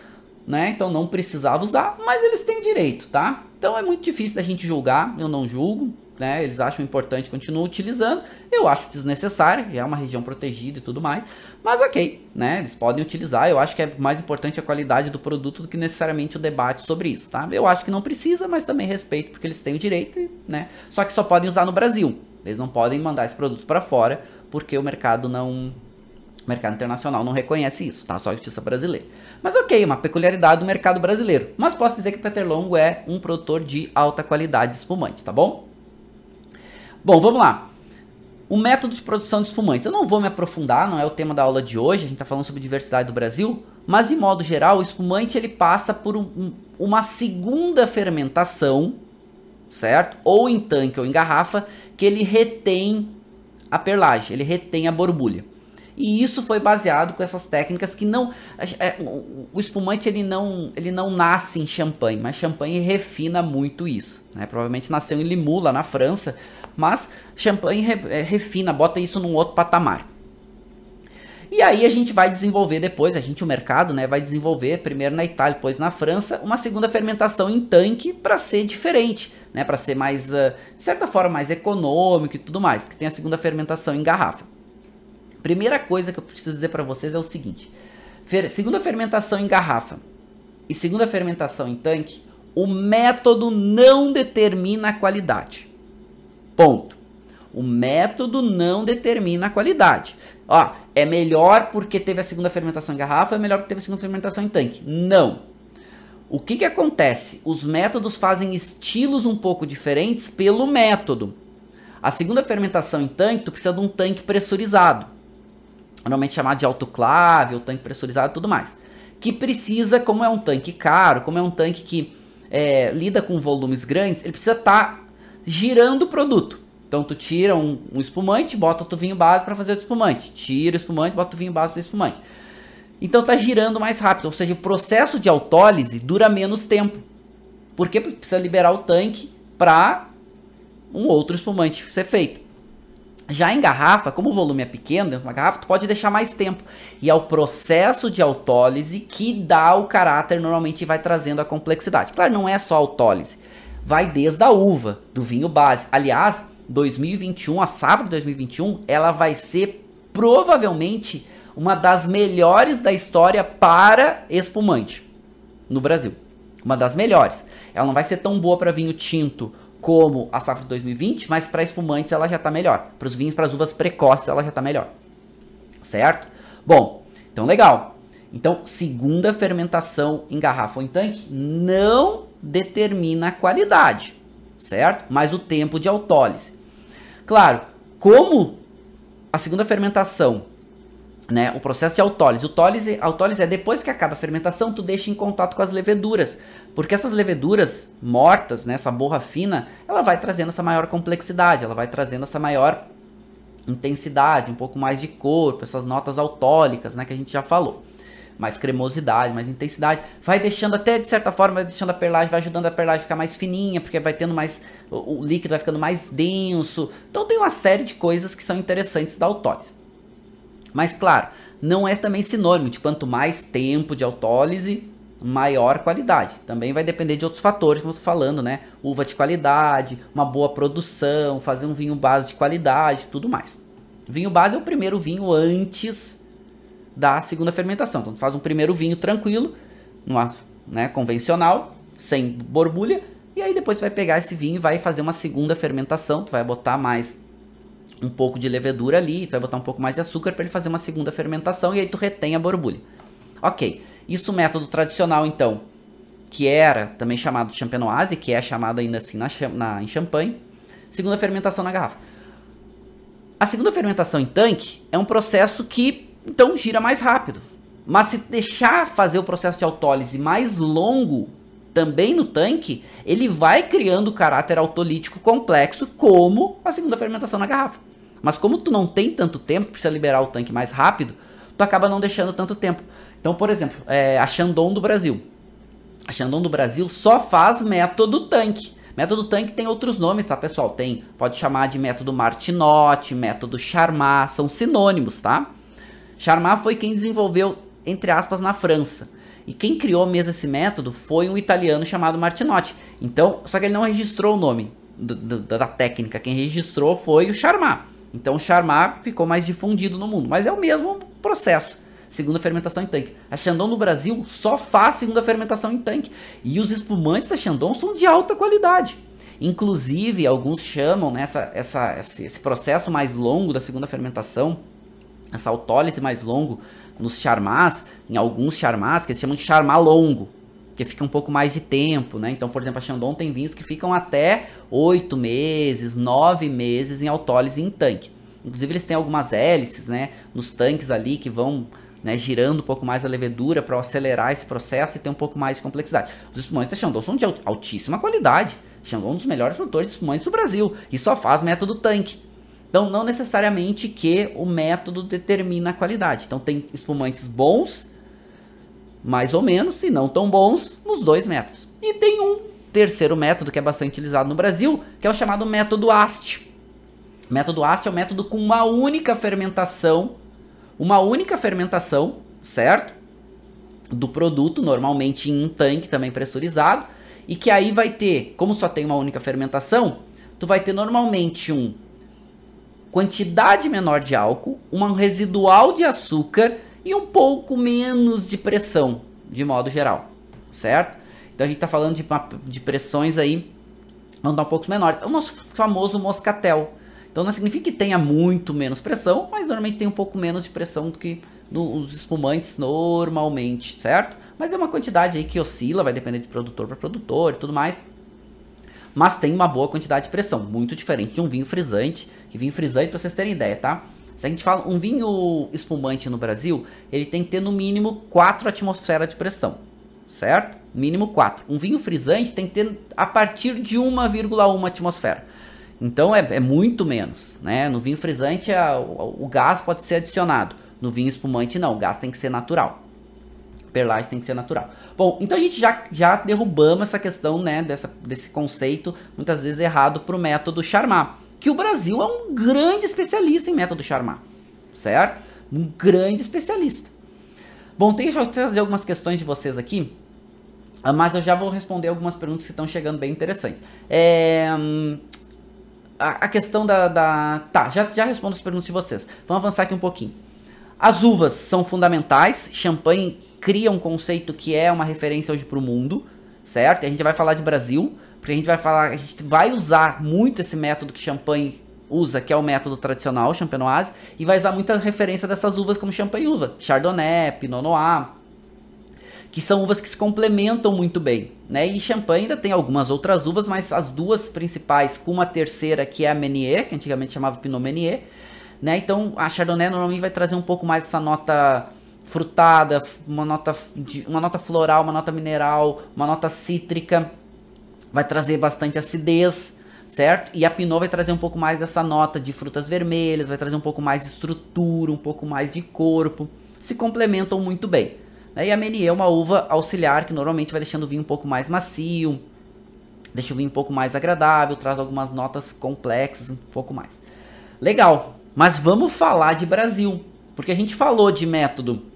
né? Então não precisava usar, mas eles têm direito, tá? Então é muito difícil da gente julgar, eu não julgo, né, eles acham importante, continuam utilizando. Eu acho desnecessário, é uma região protegida e tudo mais. Mas ok, né? Eles podem utilizar. Eu acho que é mais importante a qualidade do produto do que necessariamente o debate sobre isso, tá? Eu acho que não precisa, mas também respeito porque eles têm o direito, né? Só que só podem usar no Brasil. Eles não podem mandar esse produto para fora porque o mercado não o mercado internacional não reconhece isso, tá? Só a justiça brasileira. Mas ok, uma peculiaridade do mercado brasileiro. Mas posso dizer que Peter Longo é um produtor de alta qualidade de espumante, tá bom? Bom, vamos lá. O método de produção de espumantes. Eu não vou me aprofundar, não é o tema da aula de hoje, a gente está falando sobre diversidade do Brasil, mas de modo geral, o espumante ele passa por um, uma segunda fermentação, certo? Ou em tanque ou em garrafa, que ele retém a perlagem, ele retém a borbulha. E isso foi baseado com essas técnicas que não é, o espumante ele não ele não nasce em champanhe, mas champanhe refina muito isso, né? Provavelmente nasceu em Limoux lá na França, mas champanhe é, refina, bota isso num outro patamar. E aí a gente vai desenvolver depois, a gente, o mercado, né, vai desenvolver primeiro na Itália, depois na França, uma segunda fermentação em tanque para ser diferente, né, para ser mais, uh, de certa forma, mais econômico e tudo mais, porque tem a segunda fermentação em garrafa. Primeira coisa que eu preciso dizer para vocês é o seguinte: fer segunda fermentação em garrafa e segunda fermentação em tanque, o método não determina a qualidade. Ponto. O método não determina a qualidade. Ó, é melhor porque teve a segunda fermentação em garrafa, é melhor porque teve a segunda fermentação em tanque. Não. O que, que acontece? Os métodos fazem estilos um pouco diferentes pelo método. A segunda fermentação em tanque, tu precisa de um tanque pressurizado. Normalmente chamado de autoclave, ou tanque pressurizado e tudo mais. Que precisa, como é um tanque caro, como é um tanque que é, lida com volumes grandes, ele precisa estar tá girando o produto. Então tu tira um, um espumante, bota o vinho base para fazer o espumante. Tira o espumante, bota o vinho base para espumante. Então tá girando mais rápido, ou seja, o processo de autólise dura menos tempo. Por quê? Porque precisa liberar o tanque para um outro espumante ser feito. Já em garrafa, como o volume é pequeno uma garrafa, tu pode deixar mais tempo. E é o processo de autólise que dá o caráter, normalmente vai trazendo a complexidade. Claro, não é só autólise vai desde a uva, do vinho base. Aliás, 2021, a safra de 2021, ela vai ser provavelmente uma das melhores da história para espumante no Brasil. Uma das melhores. Ela não vai ser tão boa para vinho tinto como a safra de 2020, mas para espumantes ela já está melhor. Para os vinhos, para as uvas precoces, ela já está melhor. Certo? Bom, então legal. Então, segunda fermentação em garrafa ou em tanque não determina a qualidade, certo? Mas o tempo de autólise. Claro, como a segunda fermentação, né, o processo de autólise, autólise, autólise é depois que acaba a fermentação, tu deixa em contato com as leveduras, porque essas leveduras mortas, né, essa borra fina, ela vai trazendo essa maior complexidade, ela vai trazendo essa maior intensidade, um pouco mais de corpo, essas notas autólicas, né, que a gente já falou mais cremosidade, mais intensidade. Vai deixando até, de certa forma, vai deixando a perlagem, vai ajudando a perlagem a ficar mais fininha, porque vai tendo mais. O, o líquido vai ficando mais denso. Então tem uma série de coisas que são interessantes da autólise. Mas claro, não é também sinônimo de quanto mais tempo de autólise, maior qualidade. Também vai depender de outros fatores, como eu tô falando, né? Uva de qualidade, uma boa produção, fazer um vinho base de qualidade, tudo mais. Vinho base é o primeiro vinho antes da segunda fermentação. Então, tu faz um primeiro vinho tranquilo, numa, né, convencional, sem borbulha, e aí depois tu vai pegar esse vinho e vai fazer uma segunda fermentação, tu vai botar mais um pouco de levedura ali, tu vai botar um pouco mais de açúcar para ele fazer uma segunda fermentação e aí tu retém a borbulha. Ok, isso método tradicional então, que era também chamado de champenoise, que é chamado ainda assim na, na, em champanhe, segunda fermentação na garrafa. A segunda fermentação em tanque é um processo que então gira mais rápido. Mas se deixar fazer o processo de autólise mais longo, também no tanque, ele vai criando caráter autolítico complexo, como a segunda fermentação na garrafa. Mas como tu não tem tanto tempo, precisa liberar o tanque mais rápido, tu acaba não deixando tanto tempo. Então, por exemplo, é, a Chandon do Brasil. A Chandon do Brasil só faz método tanque. Método tanque tem outros nomes, tá, pessoal? Tem, pode chamar de método Martinotti, método Charmat, são sinônimos, tá? Charmat foi quem desenvolveu, entre aspas, na França. E quem criou mesmo esse método foi um italiano chamado Martinotti. Então, só que ele não registrou o nome do, do, da técnica. Quem registrou foi o Charmat. Então, o Charmat ficou mais difundido no mundo. Mas é o mesmo processo. Segunda fermentação em tanque. A Chandon no Brasil só faz segunda fermentação em tanque. E os espumantes da Chandon são de alta qualidade. Inclusive, alguns chamam né, essa, essa, esse processo mais longo da segunda fermentação, essa autólise mais longo, nos charmás, em alguns charmás, que eles chamam de charmá longo, que fica um pouco mais de tempo, né? Então, por exemplo, a Chandon tem vinhos que ficam até 8 meses, 9 meses em autólise em tanque. Inclusive, eles têm algumas hélices, né, nos tanques ali que vão né, girando um pouco mais a levedura para acelerar esse processo e ter um pouco mais de complexidade. Os espumantes da Chandon são de altíssima qualidade. Chandon é um dos melhores produtores de espumantes do Brasil e só faz método tanque. Então, não necessariamente que o método determina a qualidade. Então, tem espumantes bons, mais ou menos, e não tão bons nos dois métodos. E tem um terceiro método que é bastante utilizado no Brasil, que é o chamado método AST. Método AST é o método com uma única fermentação, uma única fermentação, certo? Do produto, normalmente em um tanque também pressurizado, e que aí vai ter, como só tem uma única fermentação, tu vai ter normalmente um quantidade menor de álcool, um residual de açúcar e um pouco menos de pressão, de modo geral, certo? Então a gente está falando de, de pressões aí, vão dar um pouco menores. É o nosso famoso moscatel. Então não significa que tenha muito menos pressão, mas normalmente tem um pouco menos de pressão do que nos espumantes normalmente, certo? Mas é uma quantidade aí que oscila, vai depender de produtor para produtor e tudo mais mas tem uma boa quantidade de pressão, muito diferente de um vinho frisante, que vinho frisante, para vocês terem ideia, tá? Se a gente fala um vinho espumante no Brasil, ele tem que ter no mínimo 4 atmosferas de pressão, certo? Mínimo 4. Um vinho frisante tem que ter a partir de 1,1 atmosfera. Então é, é, muito menos, né? No vinho frisante a, o, o gás pode ser adicionado. No vinho espumante não, o gás tem que ser natural perlagem tem que ser natural. Bom, então a gente já, já derrubamos essa questão, né, dessa, desse conceito, muitas vezes errado, para o método Charmat. Que o Brasil é um grande especialista em método Charmat, certo? Um grande especialista. Bom, deixa eu trazer algumas questões de vocês aqui, ah, mas eu já vou responder algumas perguntas que estão chegando bem interessantes. É, a, a, questão da, da... Tá, já, já respondo as perguntas de vocês. Vamos avançar aqui um pouquinho. As uvas são fundamentais. Champanhe cria um conceito que é uma referência hoje para o mundo, certo? E a gente vai falar de Brasil, porque a gente vai falar, a gente vai usar muito esse método que champanhe usa, que é o método tradicional, champenoise, e vai usar muita referência dessas uvas como champanhe uva, chardonnay, pinot noir, que são uvas que se complementam muito bem, né? E champanhe ainda tem algumas outras uvas, mas as duas principais, com uma terceira que é a Meunier, que antigamente chamava Pinot Meunier, né? Então a chardonnay normalmente vai trazer um pouco mais essa nota frutada, uma nota, de, uma nota floral, uma nota mineral, uma nota cítrica. Vai trazer bastante acidez, certo? E a Pinot vai trazer um pouco mais dessa nota de frutas vermelhas, vai trazer um pouco mais de estrutura, um pouco mais de corpo. Se complementam muito bem. Né? E a Meunier é uma uva auxiliar que normalmente vai deixando o vinho um pouco mais macio, deixa o vinho um pouco mais agradável, traz algumas notas complexas, um pouco mais. Legal, mas vamos falar de Brasil, porque a gente falou de método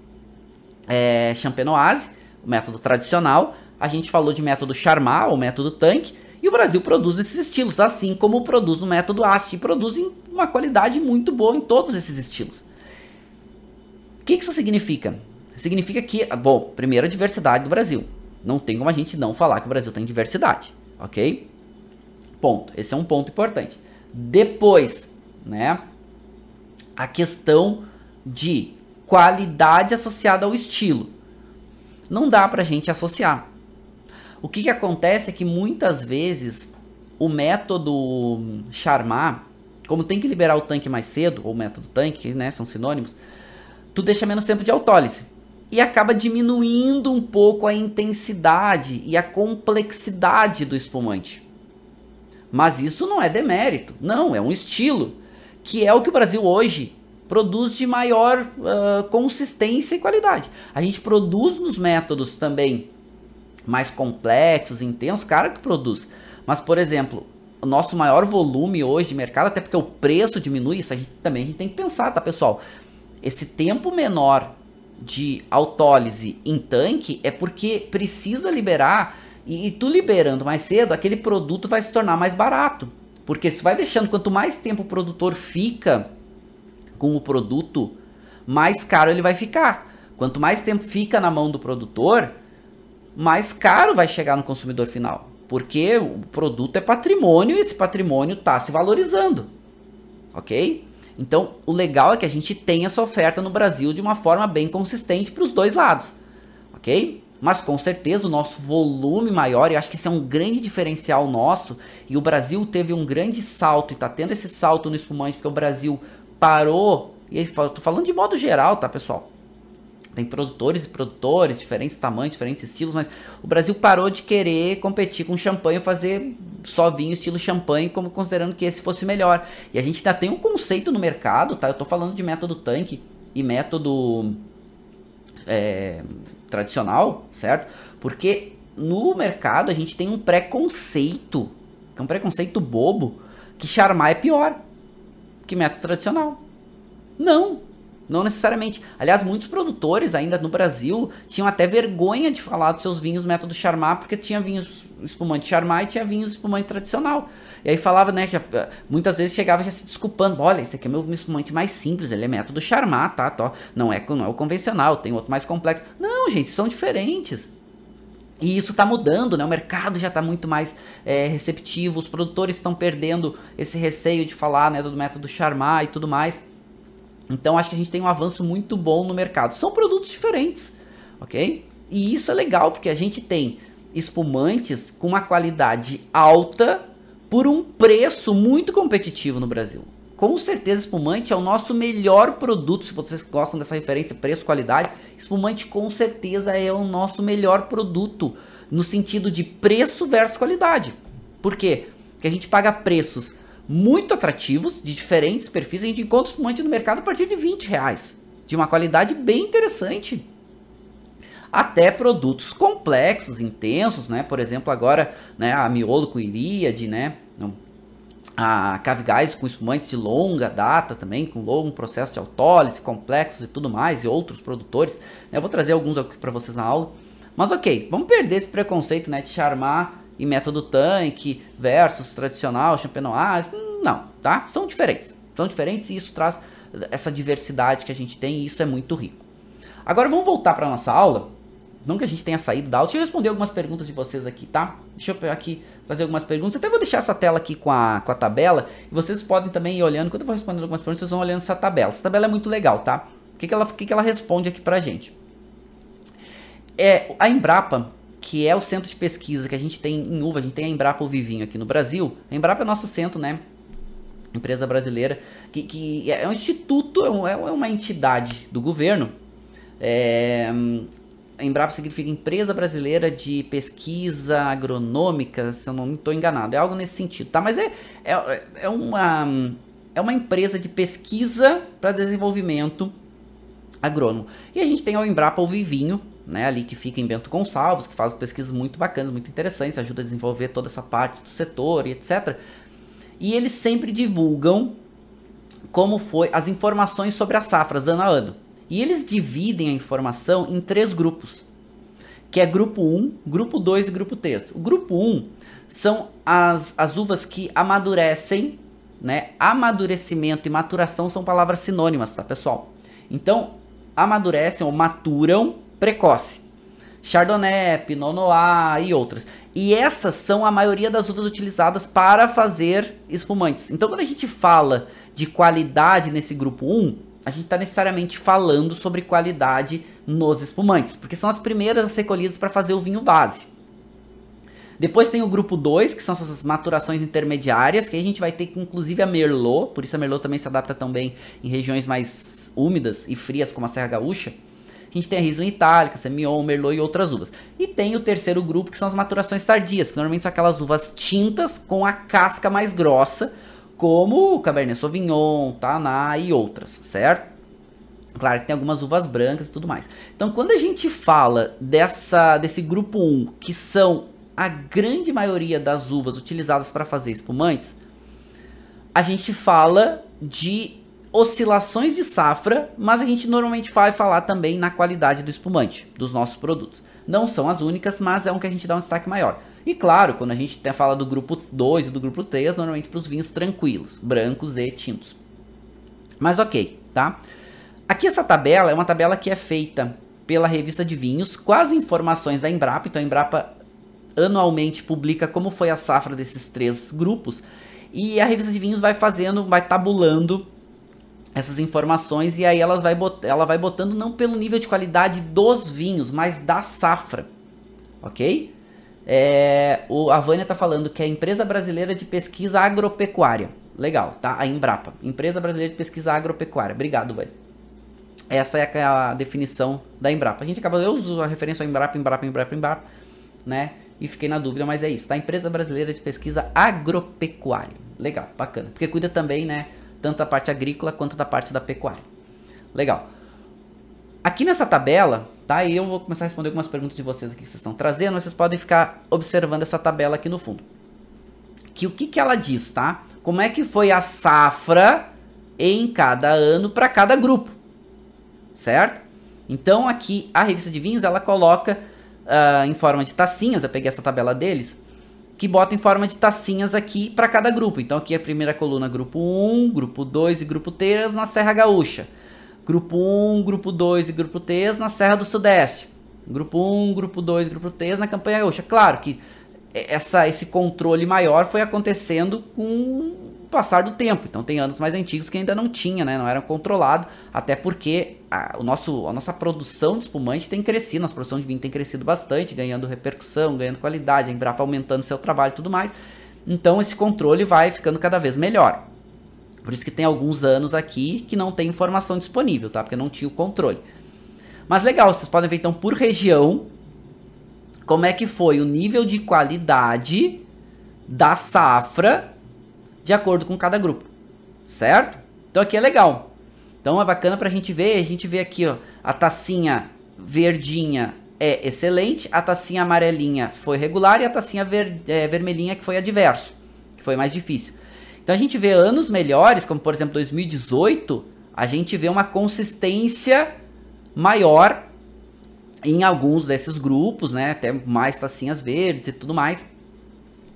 é, champenoise, o método tradicional. A gente falou de método Charmat, o método tanque. E o Brasil produz esses estilos, assim como produz no método AST. E produz uma qualidade muito boa em todos esses estilos. O que isso significa? Significa que, bom, primeiro a diversidade do Brasil. Não tem como a gente não falar que o Brasil tem diversidade, ok? Ponto. Esse é um ponto importante. Depois, né, a questão de qualidade associada ao estilo. Não dá pra gente associar. O que, que acontece é que muitas vezes o método Charmat, como tem que liberar o tanque mais cedo, ou método tanque, né, são sinônimos, tu deixa menos tempo de autólise. E acaba diminuindo um pouco a intensidade e a complexidade do espumante. Mas isso não é demérito, não, é um estilo, que é o que o Brasil hoje produz de maior uh, consistência e qualidade. A gente produz nos métodos também mais complexos, intensos, cara que produz. Mas, por exemplo, o nosso maior volume hoje de mercado, até porque o preço diminui, isso a gente, também a gente tem que pensar, tá, pessoal? Esse tempo menor de autólise em tanque é porque precisa liberar e, e tu liberando mais cedo, aquele produto vai se tornar mais barato. Porque se vai deixando, quanto mais tempo o produtor fica com o produto, mais caro ele vai ficar. Quanto mais tempo fica na mão do produtor, mais caro vai chegar no consumidor final. Porque o produto é patrimônio e esse patrimônio está se valorizando. Ok? Então, o legal é que a gente tem essa oferta no Brasil de uma forma bem consistente para os dois lados. Ok? Mas com certeza o nosso volume maior, e acho que esse é um grande diferencial nosso, e o Brasil teve um grande salto, e está tendo esse salto no espumante, porque o Brasil parou, e estou falando de modo geral, tá pessoal? Tem produtores e produtores, diferentes tamanhos, diferentes estilos, mas o Brasil parou de querer competir com champanhe, fazer só vinho estilo champanhe, como considerando que esse fosse melhor. E a gente ainda tem um conceito no mercado, tá? Eu tô falando de método tanque e método é, tradicional, certo? Porque no mercado a gente tem um preconceito, que é um preconceito bobo, que charmar é pior que método tradicional. Não, não necessariamente. Aliás, muitos produtores ainda no Brasil tinham até vergonha de falar dos seus vinhos método Charmat, porque tinha vinhos espumante Charmat e tinha vinhos espumante tradicional. E aí falava, né, já, muitas vezes chegava já se desculpando, olha, esse aqui é meu espumante mais simples, ele é método Charmat, tá, tó, não é, não é o convencional, tem outro mais complexo. Não, gente, são diferentes. E isso está mudando, né? O mercado já está muito mais é, receptivo, os produtores estão perdendo esse receio de falar né, do método Charmat e tudo mais. Então acho que a gente tem um avanço muito bom no mercado. São produtos diferentes, ok? E isso é legal porque a gente tem espumantes com uma qualidade alta por um preço muito competitivo no Brasil. Com certeza, espumante é o nosso melhor produto. Se vocês gostam dessa referência preço-qualidade, espumante com certeza é o nosso melhor produto no sentido de preço versus qualidade. Por quê? Porque a gente paga preços muito atrativos, de diferentes perfis. A gente encontra espumante no mercado a partir de 20 reais, de uma qualidade bem interessante. Até produtos complexos, intensos, né? Por exemplo, agora, né, a Miolo com Iríade, né? A Cavigás com espumantes de longa data também, com longo processo de autólise, complexos e tudo mais, e outros produtores. Né? Eu vou trazer alguns aqui para vocês na aula. Mas ok, vamos perder esse preconceito né, de charmar e método tanque versus tradicional, champenoise, não, tá? São diferentes. São diferentes e isso traz essa diversidade que a gente tem e isso é muito rico. Agora vamos voltar para nossa aula. Não que a gente tenha saído da aula, deixa eu responder algumas perguntas de vocês aqui, tá? Deixa eu aqui trazer algumas perguntas. Até vou deixar essa tela aqui com a, com a tabela. E vocês podem também ir olhando. Enquanto eu vou respondendo algumas perguntas, vocês vão olhando essa tabela. Essa tabela é muito legal, tá? O que, que, ela, que, que ela responde aqui pra gente? É, a Embrapa que é o centro de pesquisa que a gente tem em uva, a gente tem a Embrapa Vivinho aqui no Brasil. A Embrapa é nosso centro, né? Empresa brasileira, que, que é um instituto, é, é uma entidade do governo. É, Embrapa significa Empresa Brasileira de Pesquisa Agronômica, se eu não estou enganado, é algo nesse sentido, tá? Mas é, é, é, uma, é uma empresa de pesquisa para desenvolvimento agrônomo. E a gente tem a Embrapa Vivinho, né, ali que fica em Bento Gonçalves, que faz pesquisas muito bacanas, muito interessantes, ajuda a desenvolver toda essa parte do setor e etc. E eles sempre divulgam como foi as informações sobre as safras ano a ano. E eles dividem a informação em três grupos, que é grupo 1, grupo 2 e grupo 3. O grupo 1 são as, as uvas que amadurecem, né? Amadurecimento e maturação são palavras sinônimas, tá, pessoal? Então, amadurecem ou maturam precoce. Chardonnay, Pinot Noir e outras. E essas são a maioria das uvas utilizadas para fazer espumantes. Então, quando a gente fala de qualidade nesse grupo 1, a gente está necessariamente falando sobre qualidade nos espumantes, porque são as primeiras a ser colhidas para fazer o vinho base. Depois tem o grupo 2, que são essas maturações intermediárias, que a gente vai ter inclusive a Merlot, por isso a Merlot também se adapta tão bem em regiões mais úmidas e frias como a Serra Gaúcha. A gente tem a Riesling Itálica, Semillon, Merlot e outras uvas. E tem o terceiro grupo, que são as maturações tardias, que normalmente são aquelas uvas tintas com a casca mais grossa, como o Cabernet Sauvignon, Taná e outras, certo? Claro que tem algumas uvas brancas e tudo mais. Então, quando a gente fala dessa, desse grupo 1, que são a grande maioria das uvas utilizadas para fazer espumantes, a gente fala de oscilações de safra, mas a gente normalmente vai falar também na qualidade do espumante dos nossos produtos. Não são as únicas, mas é um que a gente dá um destaque maior. E claro, quando a gente fala do grupo 2 e do grupo 3, normalmente para os vinhos tranquilos, brancos e tintos. Mas ok, tá? Aqui essa tabela é uma tabela que é feita pela revista de vinhos com as informações da Embrapa. Então a Embrapa anualmente publica como foi a safra desses três grupos. E a revista de vinhos vai fazendo, vai tabulando essas informações e aí ela vai, bot ela vai botando não pelo nível de qualidade dos vinhos, mas da safra, ok? É, o, a Vânia está falando que é a Empresa Brasileira de Pesquisa Agropecuária. Legal, tá? A Embrapa, Empresa Brasileira de Pesquisa Agropecuária. Obrigado, Vânia. Essa é a, a definição da Embrapa. A gente acaba, eu uso a referência ao Embrapa, Embrapa, Embrapa, Embrapa, né? E fiquei na dúvida, mas é isso, tá? Empresa Brasileira de Pesquisa Agropecuária. Legal, bacana. Porque cuida também, né? tanto da parte agrícola quanto da parte da pecuária. Legal. Aqui nessa tabela, tá? E eu vou começar a responder algumas perguntas de vocês aqui que vocês estão trazendo. Vocês podem ficar observando essa tabela aqui no fundo. Que o que, que ela diz, tá? Como é que foi a safra em cada ano para cada grupo, certo? Então aqui a revista de vinhos ela coloca uh, em forma de tacinhas. Eu peguei essa tabela deles que bota em forma de tacinhas aqui para cada grupo. Então aqui é a primeira coluna grupo 1, grupo 2 e grupo 3 na Serra Gaúcha. Grupo 1, grupo 2 e grupo 3 na Serra do Sudeste. Grupo 1, grupo 2 e grupo 3 na Campanha Gaúcha. Claro que essa, esse controle maior foi acontecendo com passar do tempo. Então tem anos mais antigos que ainda não tinha, né? Não era controlado, até porque a, o nosso, a nossa produção de espumante tem crescido, nossa produção de vinho tem crescido bastante, ganhando repercussão, ganhando qualidade, a Embrapa aumentando seu trabalho e tudo mais. Então esse controle vai ficando cada vez melhor. Por isso que tem alguns anos aqui que não tem informação disponível, tá? Porque não tinha o controle. Mas legal, vocês podem ver então por região como é que foi o nível de qualidade da safra de acordo com cada grupo, certo? Então aqui é legal. Então é bacana pra gente ver, a gente vê aqui, ó, a tacinha verdinha é excelente, a tacinha amarelinha foi regular e a tacinha ver, é, vermelhinha que foi adverso, que foi mais difícil. Então a gente vê anos melhores, como por exemplo 2018, a gente vê uma consistência maior em alguns desses grupos, né? Até mais tacinhas verdes e tudo mais.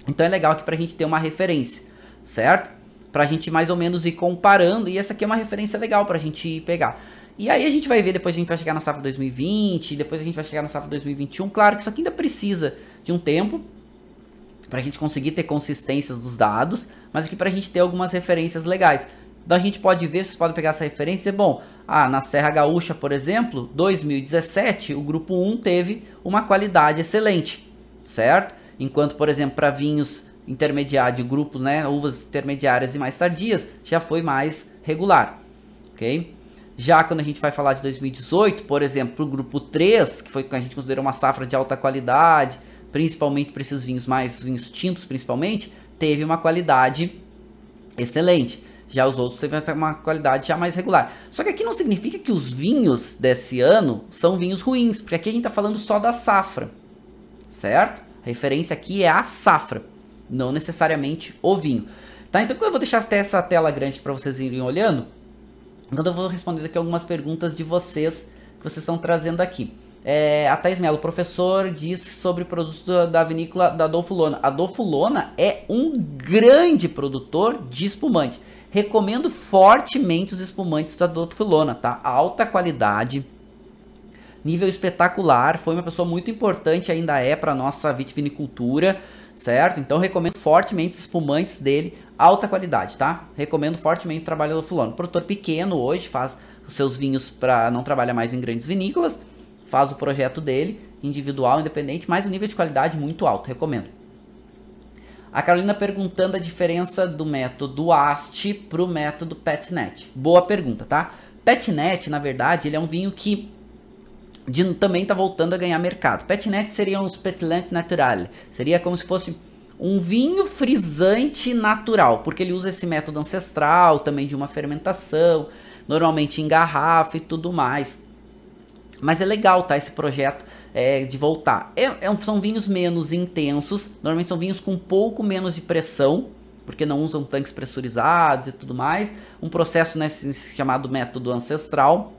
Então é legal aqui pra gente ter uma referência certo? Pra gente mais ou menos ir comparando, e essa aqui é uma referência legal pra gente pegar. E aí a gente vai ver, depois a gente vai chegar na safra 2020, depois a gente vai chegar na safra 2021. Claro que isso aqui ainda precisa de um tempo pra gente conseguir ter consistências dos dados, mas aqui pra gente ter algumas referências legais. Então a gente pode ver, vocês podem pegar essa referência, bom, ah, na Serra Gaúcha, por exemplo, 2017, o grupo 1 teve uma qualidade excelente, certo? Enquanto, por exemplo, para vinhos intermediário de grupos, né, uvas intermediárias e mais tardias, já foi mais regular, ok? Já quando a gente vai falar de 2018, por exemplo, para o grupo 3, que foi que a gente considerou uma safra de alta qualidade, principalmente para esses vinhos mais, vinhos tintos principalmente, teve uma qualidade excelente. Já os outros teve uma qualidade já mais regular. Só que aqui não significa que os vinhos desse ano são vinhos ruins, porque aqui a gente está falando só da safra, certo? A referência aqui é a safra não necessariamente o vinho. Tá? Então eu vou deixar até essa tela grande para vocês irem olhando. Então eu vou responder aqui algumas perguntas de vocês que vocês estão trazendo aqui. É, a Thais Mello, professor, diz sobre produtos da vinícola da Adolfo Lona. Adolfo Lona é um grande produtor de espumante. Recomendo fortemente os espumantes da Adolfo Lona, tá? Alta qualidade, nível espetacular. Foi uma pessoa muito importante, ainda é para nossa vitivinicultura certo? Então recomendo fortemente os espumantes dele, alta qualidade, tá? Recomendo fortemente o trabalho do fulano. Produtor pequeno hoje, faz os seus vinhos para não trabalhar mais em grandes vinícolas, faz o projeto dele, individual, independente, mas o nível de qualidade muito alto, recomendo. A Carolina perguntando a diferença do método AST para o método PetNet. Boa pergunta, tá? PetNet, na verdade, ele é um vinho que de, também está voltando a ganhar mercado. Petnet seria um Petlant Natural. Seria como se fosse um vinho frisante natural, porque ele usa esse método ancestral também de uma fermentação, normalmente em garrafa e tudo mais. Mas é legal, tá? Esse projeto é, de voltar. É, é, são vinhos menos intensos, normalmente são vinhos com um pouco menos de pressão, porque não usam tanques pressurizados e tudo mais. Um processo nesse chamado método ancestral.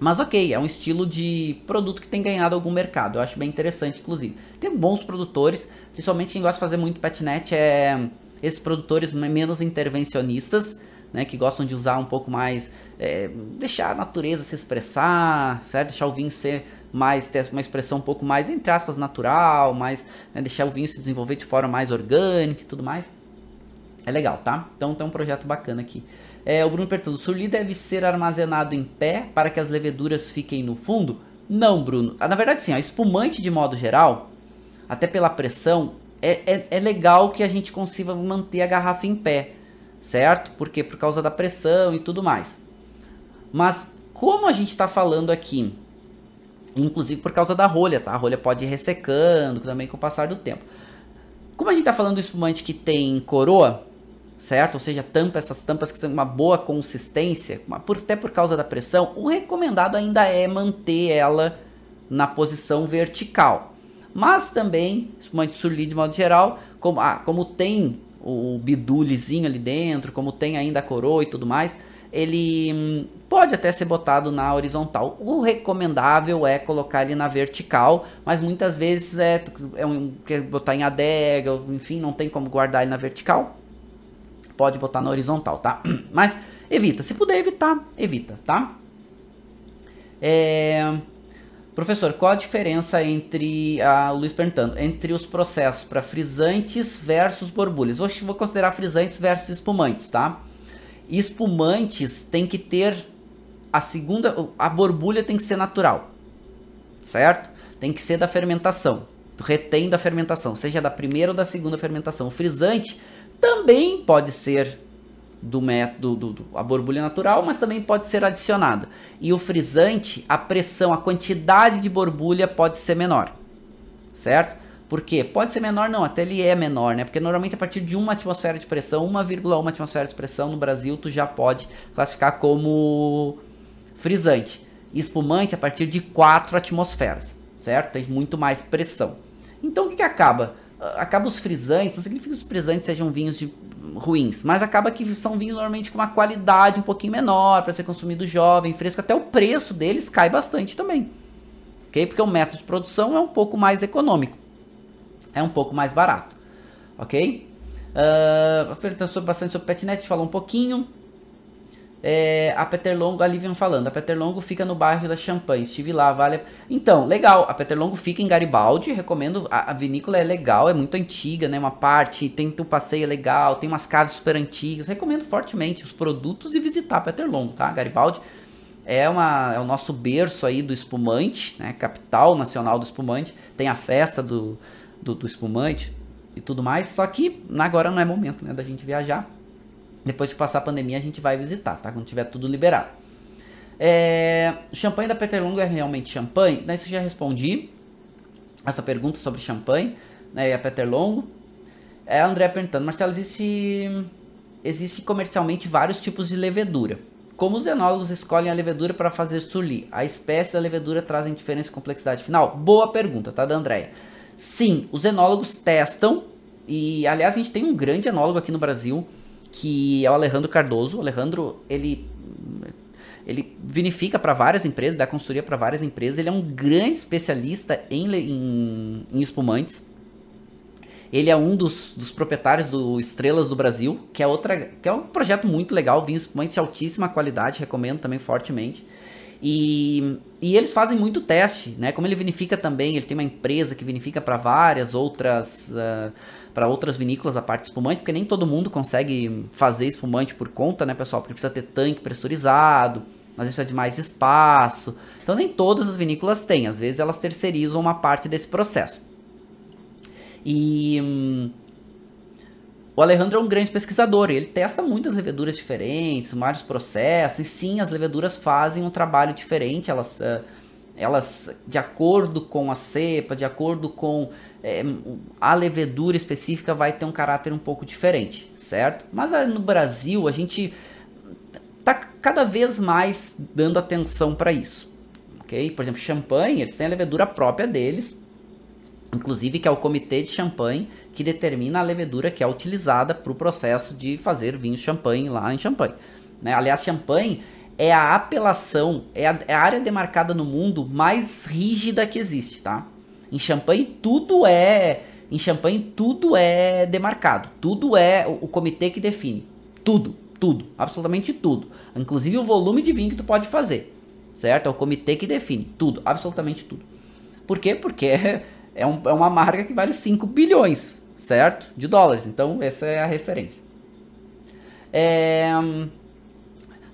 Mas ok, é um estilo de produto que tem ganhado algum mercado. Eu acho bem interessante, inclusive. Tem bons produtores, principalmente quem gosta de fazer muito petnet é esses produtores menos intervencionistas, né, que gostam de usar um pouco mais, é, deixar a natureza se expressar, certo? Deixar o vinho ser mais, ter uma expressão um pouco mais, entre aspas, natural, mais, né, deixar o vinho se desenvolver de forma mais orgânica e tudo mais. É legal, tá? Então tem um projeto bacana aqui. É, o Bruno perguntando, o surli deve ser armazenado em pé para que as leveduras fiquem no fundo? Não, Bruno. Ah, na verdade, sim, ó, espumante de modo geral, até pela pressão, é, é, é, legal que a gente consiga manter a garrafa em pé, certo? Porque por causa da pressão e tudo mais. Mas como a gente está falando aqui, inclusive por causa da rolha, tá? A rolha pode ir ressecando também com o passar do tempo. Como a gente está falando do espumante que tem coroa, certo? Ou seja, tampa, essas tampas que têm uma boa consistência, até por causa da pressão, o recomendado ainda é manter ela na posição vertical. Mas também, espumante surli de modo geral, como, ah, como tem o, o bidulezinho ali dentro, como tem ainda a coroa e tudo mais, ele hum, pode até ser botado na horizontal. O recomendável é colocar ele na vertical, mas muitas vezes é, é um, quer botar em adega, enfim, não tem como guardar ele na vertical pode botar na horizontal, tá? Mas evita, se puder evitar, evita, tá? É... Professor, qual a diferença entre, a Luiz perguntando, entre os processos para frisantes versus borbulhas? Hoje vou considerar frisantes versus espumantes, tá? Espumantes tem que ter a segunda, a borbulha tem que ser natural, certo? Tem que ser da fermentação, retém da fermentação, seja da primeira ou da segunda fermentação. O frisante também pode ser do método do, do, a borbulha natural, mas também pode ser adicionada. E o frisante, a pressão, a quantidade de borbulha pode ser menor, certo? Por quê? Pode ser menor, não, até ele é menor, né? Porque normalmente a partir de uma atmosfera de pressão, 1,1 atmosfera de pressão no Brasil, tu já pode classificar como frisante. E espumante a partir de 4 atmosferas, certo? Tem muito mais pressão. Então o que, que acaba? Acaba os frisantes, não significa que os frisantes sejam vinhos de, ruins, mas acaba que são vinhos normalmente com uma qualidade um pouquinho menor para ser consumido jovem, fresco, até o preço deles cai bastante também. OK? Porque o método de produção é um pouco mais econômico. É um pouco mais barato. OK? Uh, sobre, bastante sobre Petnet, falou um pouquinho. É, a Peterlongo, a Livian falando, a Peterlongo fica no bairro da Champagne, estive lá, vale... Então, legal, a Peterlongo fica em Garibaldi, recomendo, a, a, vinícola é legal, é muito antiga, né, uma parte, tem o passeio legal, tem umas casas super antigas, recomendo fortemente os produtos e visitar a Peterlongo, tá, Garibaldi é, uma, é o nosso berço aí do espumante, né, capital nacional do espumante, tem a festa do, do, do espumante e tudo mais, só que agora não é momento, né, da gente viajar, depois que passar a pandemia, a gente vai visitar, tá? Quando tiver tudo liberado. É, champanhe da Peterlongo é realmente champanhe? Daí isso já respondi essa pergunta sobre champanhe né, a Peterlongo. É a André perguntando, Marcelo, existe, existe comercialmente vários tipos de levedura. Como os enólogos escolhem a levedura para fazer surli? A espécie da levedura trazem diferença e complexidade final? Boa pergunta, tá, da Andréia. Sim, os enólogos testam, e aliás a gente tem um grande enólogo aqui no Brasil, que é o Alejandro Cardoso. O Alejandro, ele ele vinifica para várias empresas, dá consultoria para várias empresas. Ele é um grande especialista em, em, em espumantes. Ele é um dos, dos, proprietários do Estrelas do Brasil, que é outra, que é um projeto muito legal, vinhos espumantes de altíssima qualidade, recomendo também fortemente. E, e eles fazem muito teste, né? Como ele vinifica também, ele tem uma empresa que vinifica para várias outras uh, ah, para outras vinícolas a parte espumante, porque nem todo mundo consegue fazer espumante por conta, né, pessoal? Porque precisa ter tanque pressurizado, às vezes precisa de mais espaço. Então nem todas as vinícolas têm, às vezes elas terceirizam uma parte desse processo. E hum, o Alejandro é um grande pesquisador, ele testa muitas leveduras diferentes, vários processos, e sim, as leveduras fazem um trabalho diferente, elas, uh, elas de acordo com a cepa, de acordo com é, a levedura específica, vai ter um caráter um pouco diferente, certo? Mas uh, no Brasil, a gente tá cada vez mais dando atenção para isso, ok? Por exemplo, champanhe, eles têm a levedura própria deles, inclusive que é o comitê de champanhe que determina a levedura que é utilizada para o processo de fazer vinho champanhe lá em Champagne. Né? Aliás, champanhe é a apelação, é a, é a, área demarcada no mundo mais rígida que existe, tá? Em Champagne tudo é, em Champagne tudo é demarcado, tudo é o, o comitê que define, tudo, tudo, absolutamente tudo, inclusive o volume de vinho que tu pode fazer, certo? É o comitê que define tudo, absolutamente tudo. Por quê? Porque é, um, é uma marca que vale 5 bilhões, certo? De dólares. Então, essa é a referência. É,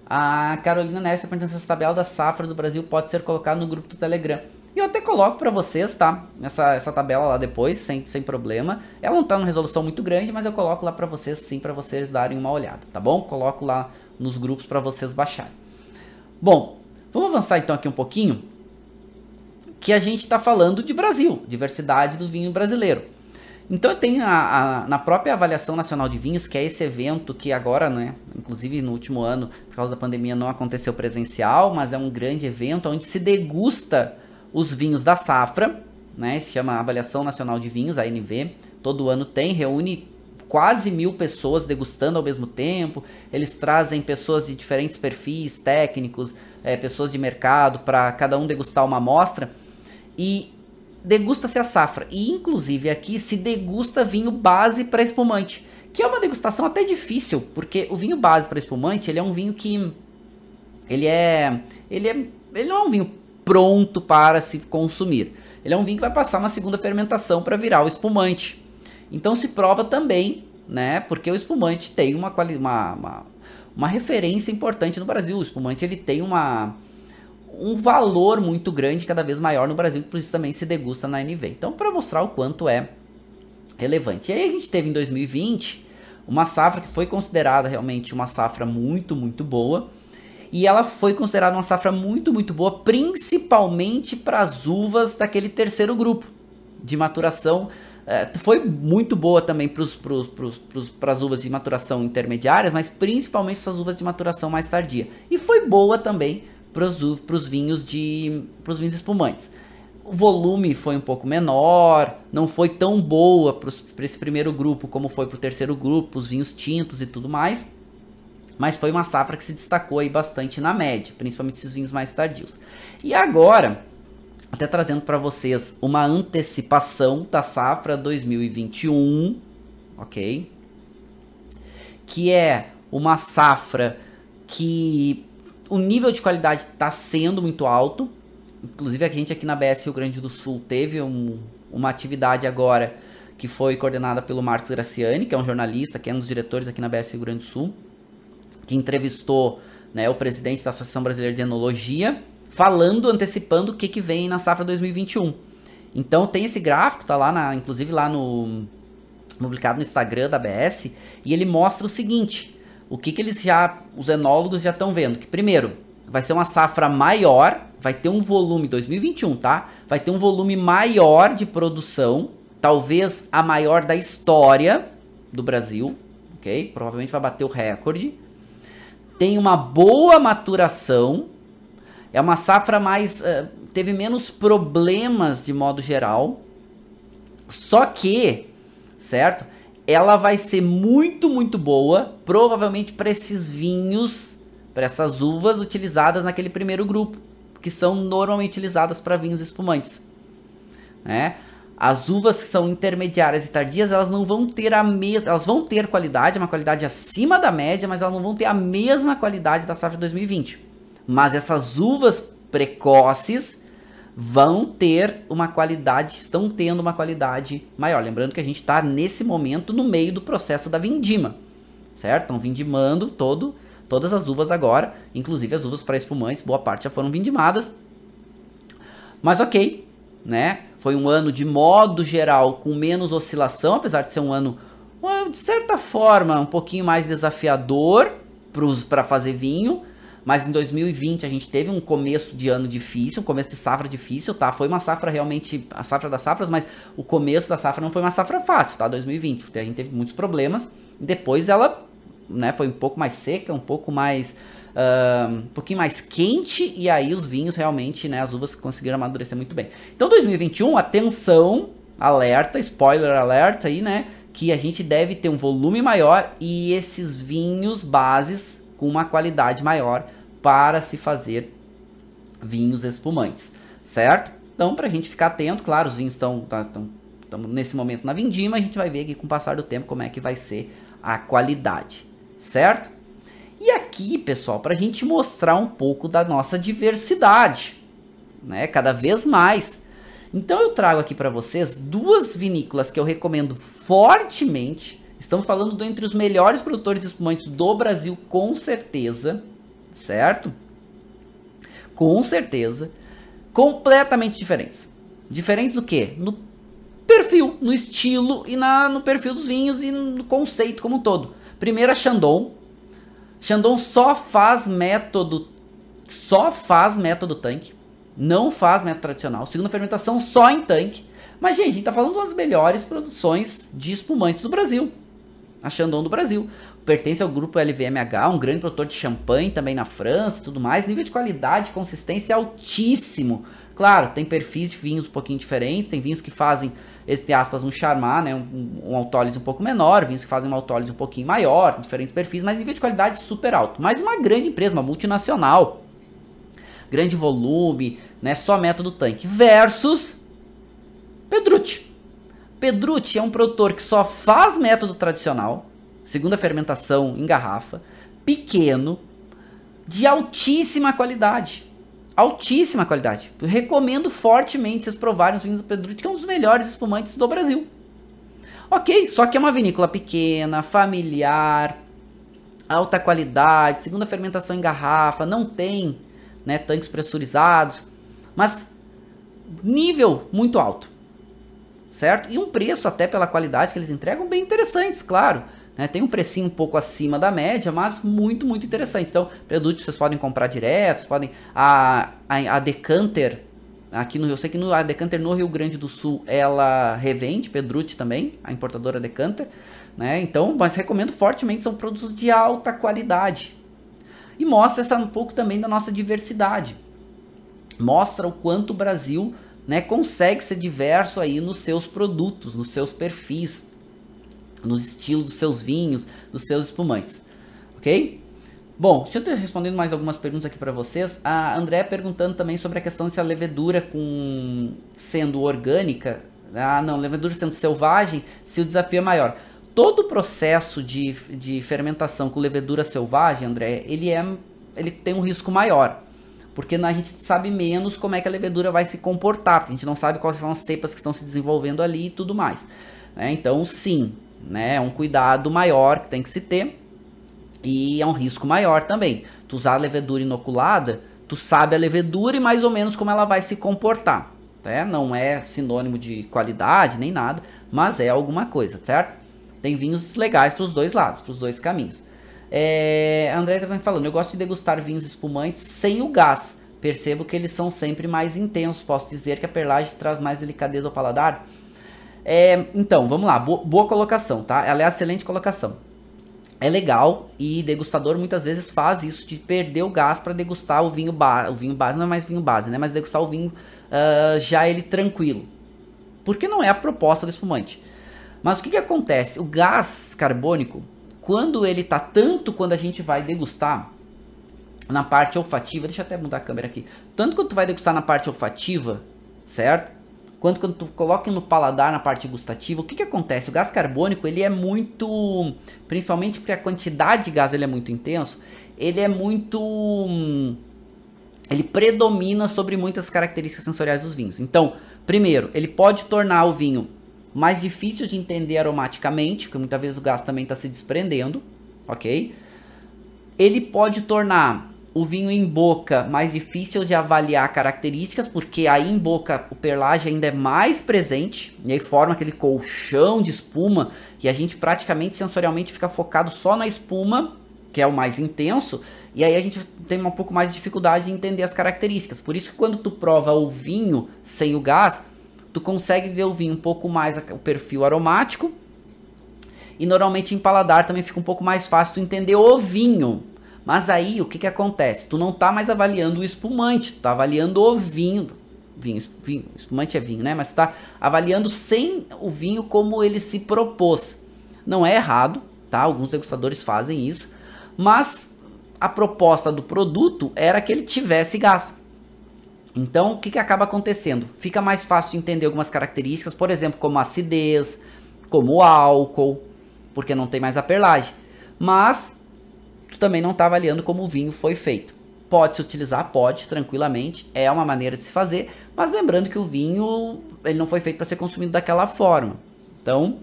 a Carolina Nessa perguntando se essa tabela da safra do Brasil pode ser colocada no grupo do Telegram. E eu até coloco para vocês, tá? Essa, essa tabela lá depois, sem, sem problema. Ela não tá numa resolução muito grande, mas eu coloco lá para vocês sim, para vocês darem uma olhada, tá bom? Coloco lá nos grupos para vocês baixarem. Bom, vamos avançar então aqui um pouquinho. Que a gente está falando de Brasil, diversidade do vinho brasileiro. Então tem a, a, na própria avaliação nacional de vinhos, que é esse evento que agora, né, inclusive no último ano, por causa da pandemia, não aconteceu presencial, mas é um grande evento onde se degusta os vinhos da safra, né, se chama Avaliação Nacional de Vinhos, ANV, todo ano tem, reúne quase mil pessoas degustando ao mesmo tempo, eles trazem pessoas de diferentes perfis técnicos, é, pessoas de mercado, para cada um degustar uma amostra, e degusta-se a safra. E inclusive aqui se degusta vinho base para espumante, que é uma degustação até difícil, porque o vinho base para espumante, ele é um vinho que ele é ele é ele não é um vinho pronto para se consumir. Ele é um vinho que vai passar uma segunda fermentação para virar o espumante. Então se prova também, né? Porque o espumante tem uma, uma, uma, uma referência importante no Brasil. O espumante ele tem uma, um valor muito grande, cada vez maior no Brasil, que por isso também se degusta na NV. Então, para mostrar o quanto é relevante. E aí a gente teve em 2020 uma safra que foi considerada realmente uma safra muito, muito boa. E ela foi considerada uma safra muito, muito boa, principalmente para as uvas daquele terceiro grupo de maturação. É, foi muito boa também para as uvas de maturação intermediárias, mas principalmente para as uvas de maturação mais tardia. E foi boa também para os vinhos de pros vinhos espumantes. O volume foi um pouco menor, não foi tão boa para esse primeiro grupo como foi para o terceiro grupo, os vinhos tintos e tudo mais. Mas foi uma safra que se destacou aí bastante na média, principalmente os vinhos mais tardios. E agora, até trazendo para vocês uma antecipação da safra 2021, ok? Que é uma safra que o nível de qualidade está sendo muito alto. Inclusive a gente aqui na BS Rio Grande do Sul teve um, uma atividade agora que foi coordenada pelo Marcos Graciani, que é um jornalista, que é um dos diretores aqui na BS Rio Grande do Sul, que entrevistou né, o presidente da Associação Brasileira de Enologia, falando, antecipando o que, que vem na safra 2021. Então tem esse gráfico, tá lá, na, inclusive lá no publicado no Instagram da BS, e ele mostra o seguinte: o que, que eles já, os enólogos já estão vendo? Que primeiro, vai ser uma safra maior, vai ter um volume 2021, tá? Vai ter um volume maior de produção, talvez a maior da história do Brasil, ok? Provavelmente vai bater o recorde. Tem uma boa maturação, é uma safra mais uh, teve menos problemas de modo geral. Só que, certo? Ela vai ser muito, muito boa, provavelmente para esses vinhos, para essas uvas utilizadas naquele primeiro grupo, que são normalmente utilizadas para vinhos espumantes. Né? As uvas que são intermediárias e tardias, elas não vão ter a mesma, elas vão ter qualidade, uma qualidade acima da média, mas elas não vão ter a mesma qualidade da safra de 2020. Mas essas uvas precoces, vão ter uma qualidade, estão tendo uma qualidade maior. Lembrando que a gente está nesse momento no meio do processo da vindima, certo? Estão vindimando todo, todas as uvas agora, inclusive as uvas para espumantes, boa parte já foram vindimadas. Mas ok, né? Foi um ano de modo geral com menos oscilação, apesar de ser um ano de certa forma, um pouquinho mais desafiador para fazer vinho, mas em 2020 a gente teve um começo de ano difícil, um começo de safra difícil, tá? Foi uma safra realmente, a safra das safras, mas o começo da safra não foi uma safra fácil, tá? 2020, a gente teve muitos problemas. Depois ela, né, foi um pouco mais seca, um pouco mais uh, um pouquinho mais quente e aí os vinhos realmente, né, as uvas conseguiram amadurecer muito bem. Então 2021, atenção, alerta, spoiler alerta aí, né, que a gente deve ter um volume maior e esses vinhos bases com uma qualidade maior para se fazer vinhos espumantes, certo? Então, para a gente ficar atento, claro, os vinhos estão tá, nesse momento na vindima, a gente vai ver aqui com o passar do tempo como é que vai ser a qualidade, certo? E aqui, pessoal, para a gente mostrar um pouco da nossa diversidade, né? Cada vez mais. Então eu trago aqui para vocês duas vinícolas que eu recomendo fortemente. Estamos falando do, entre os melhores produtores de espumantes do Brasil, com certeza certo? Com certeza, completamente diferentes. Diferentes do que? No perfil, no estilo e na, no perfil dos vinhos e no conceito como um todo. Primeiro a Chandon. Chandon só faz método só faz método tanque, não faz método tradicional. Segunda fermentação só em tanque. Mas gente, a gente tá falando das melhores produções de espumantes do Brasil. A Chandon do Brasil pertence ao grupo LVMH, um grande produtor de champanhe também na França e tudo mais. Nível de qualidade e consistência altíssimo. Claro, tem perfis de vinhos um pouquinho diferentes, tem vinhos que fazem, entre aspas, um charmar, né, um, um autólise um pouco menor, vinhos que fazem uma autólise um pouquinho maior, tem diferentes perfis, mas nível de qualidade super alto. Mas uma grande empresa, uma multinacional, grande volume, né, só método tanque, versus Pedrucci. Pedrucci é um produtor que só faz método tradicional, segunda fermentação em garrafa, pequeno, de altíssima qualidade. Altíssima qualidade. Eu recomendo fortemente vocês provarem os vinhos do Pedrucci, que é um dos melhores espumantes do Brasil. Ok, só que é uma vinícola pequena, familiar, alta qualidade, segunda fermentação em garrafa, não tem né, tanques pressurizados, mas nível muito alto, certo? E um preço até pela qualidade que eles entregam bem interessantes, claro. Né? Tem um precinho um pouco acima da média, mas muito, muito interessante. Então, produtos vocês podem comprar direto, vocês podem... A, a, a Decanter, aqui no eu sei que no, a Decanter no Rio Grande do Sul, ela revende Pedrucci também, a importadora Decanter. Né? Então, mas recomendo fortemente, são produtos de alta qualidade. E mostra essa um pouco também da nossa diversidade. Mostra o quanto o Brasil né, consegue ser diverso aí nos seus produtos, nos seus perfis, no estilo dos seus vinhos, dos seus espumantes, ok? Bom, deixa eu ter respondendo mais algumas perguntas aqui para vocês. A André perguntando também sobre a questão se a levedura com sendo orgânica, ah não, levedura sendo selvagem, se o desafio é maior. Todo o processo de, de fermentação com levedura selvagem, André, ele é ele tem um risco maior. Porque a gente sabe menos como é que a levedura vai se comportar, porque a gente não sabe quais são as cepas que estão se desenvolvendo ali e tudo mais. Né? Então, sim, né? É um cuidado maior que tem que se ter e é um risco maior também. Tu usar a levedura inoculada, tu sabe a levedura e mais ou menos como ela vai se comportar, tá? Não é sinônimo de qualidade nem nada, mas é alguma coisa, certo? Tem vinhos legais para os dois lados, para os dois caminhos. É, André também falando, eu gosto de degustar vinhos espumantes sem o gás. Percebo que eles são sempre mais intensos. Posso dizer que a perlagem traz mais delicadeza ao paladar. É, então, vamos lá, boa, boa colocação, tá? Ela é excelente colocação. É legal e degustador muitas vezes faz isso de perder o gás para degustar o vinho base. O vinho base não é mais vinho base, né? Mas degustar o vinho uh, já ele tranquilo. Porque não é a proposta do espumante. Mas o que, que acontece? O gás carbônico, quando ele tá tanto quando a gente vai degustar na parte olfativa, deixa eu até mudar a câmera aqui. Tanto quando tu vai degustar na parte olfativa, certo? quando, quando tu coloca no paladar na parte gustativa, o que, que acontece? O gás carbônico ele é muito, principalmente porque a quantidade de gás ele é muito intenso, ele é muito, ele predomina sobre muitas características sensoriais dos vinhos. Então, primeiro, ele pode tornar o vinho mais difícil de entender aromaticamente, porque muitas vezes o gás também está se desprendendo, ok? Ele pode tornar o vinho em boca mais difícil de avaliar características, porque aí em boca o perlage ainda é mais presente, e aí forma aquele colchão de espuma, e a gente praticamente sensorialmente fica focado só na espuma, que é o mais intenso, e aí a gente tem um pouco mais de dificuldade em entender as características. Por isso que quando tu prova o vinho sem o gás, tu consegue ver o vinho um pouco mais o perfil aromático, e normalmente em paladar também fica um pouco mais fácil tu entender o vinho. Mas aí o que, que acontece? Tu não tá mais avaliando o espumante, tu tá avaliando o vinho. Vinho, vinho, espumante é vinho, né? Mas tu tá avaliando sem o vinho como ele se propôs. Não é errado, tá? Alguns degustadores fazem isso, mas a proposta do produto era que ele tivesse gás. Então, o que, que acaba acontecendo? Fica mais fácil de entender algumas características, por exemplo, como acidez, como álcool, porque não tem mais a perlagem. Mas tu também não está avaliando como o vinho foi feito. Pode se utilizar, pode, tranquilamente, é uma maneira de se fazer, mas lembrando que o vinho, ele não foi feito para ser consumido daquela forma. Então,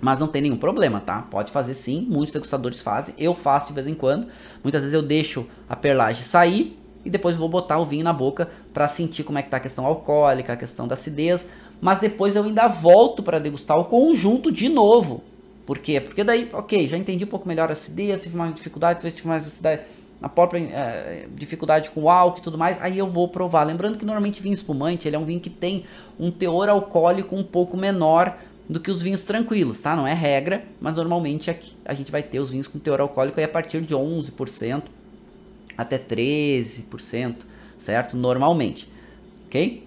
mas não tem nenhum problema, tá? Pode fazer sim, muitos degustadores fazem, eu faço de vez em quando. Muitas vezes eu deixo a perlagem sair e depois vou botar o vinho na boca para sentir como é que tá a questão alcoólica, a questão da acidez, mas depois eu ainda volto para degustar o conjunto de novo, por quê? Porque daí, ok, já entendi um pouco melhor a acidez, tive mais dificuldade, tive mais acidez, a própria é, dificuldade com o álcool e tudo mais, aí eu vou provar. Lembrando que normalmente vinho espumante, ele é um vinho que tem um teor alcoólico um pouco menor do que os vinhos tranquilos, tá? Não é regra, mas normalmente aqui a gente vai ter os vinhos com teor alcoólico aí a partir de 11% até 13%, certo? Normalmente, ok?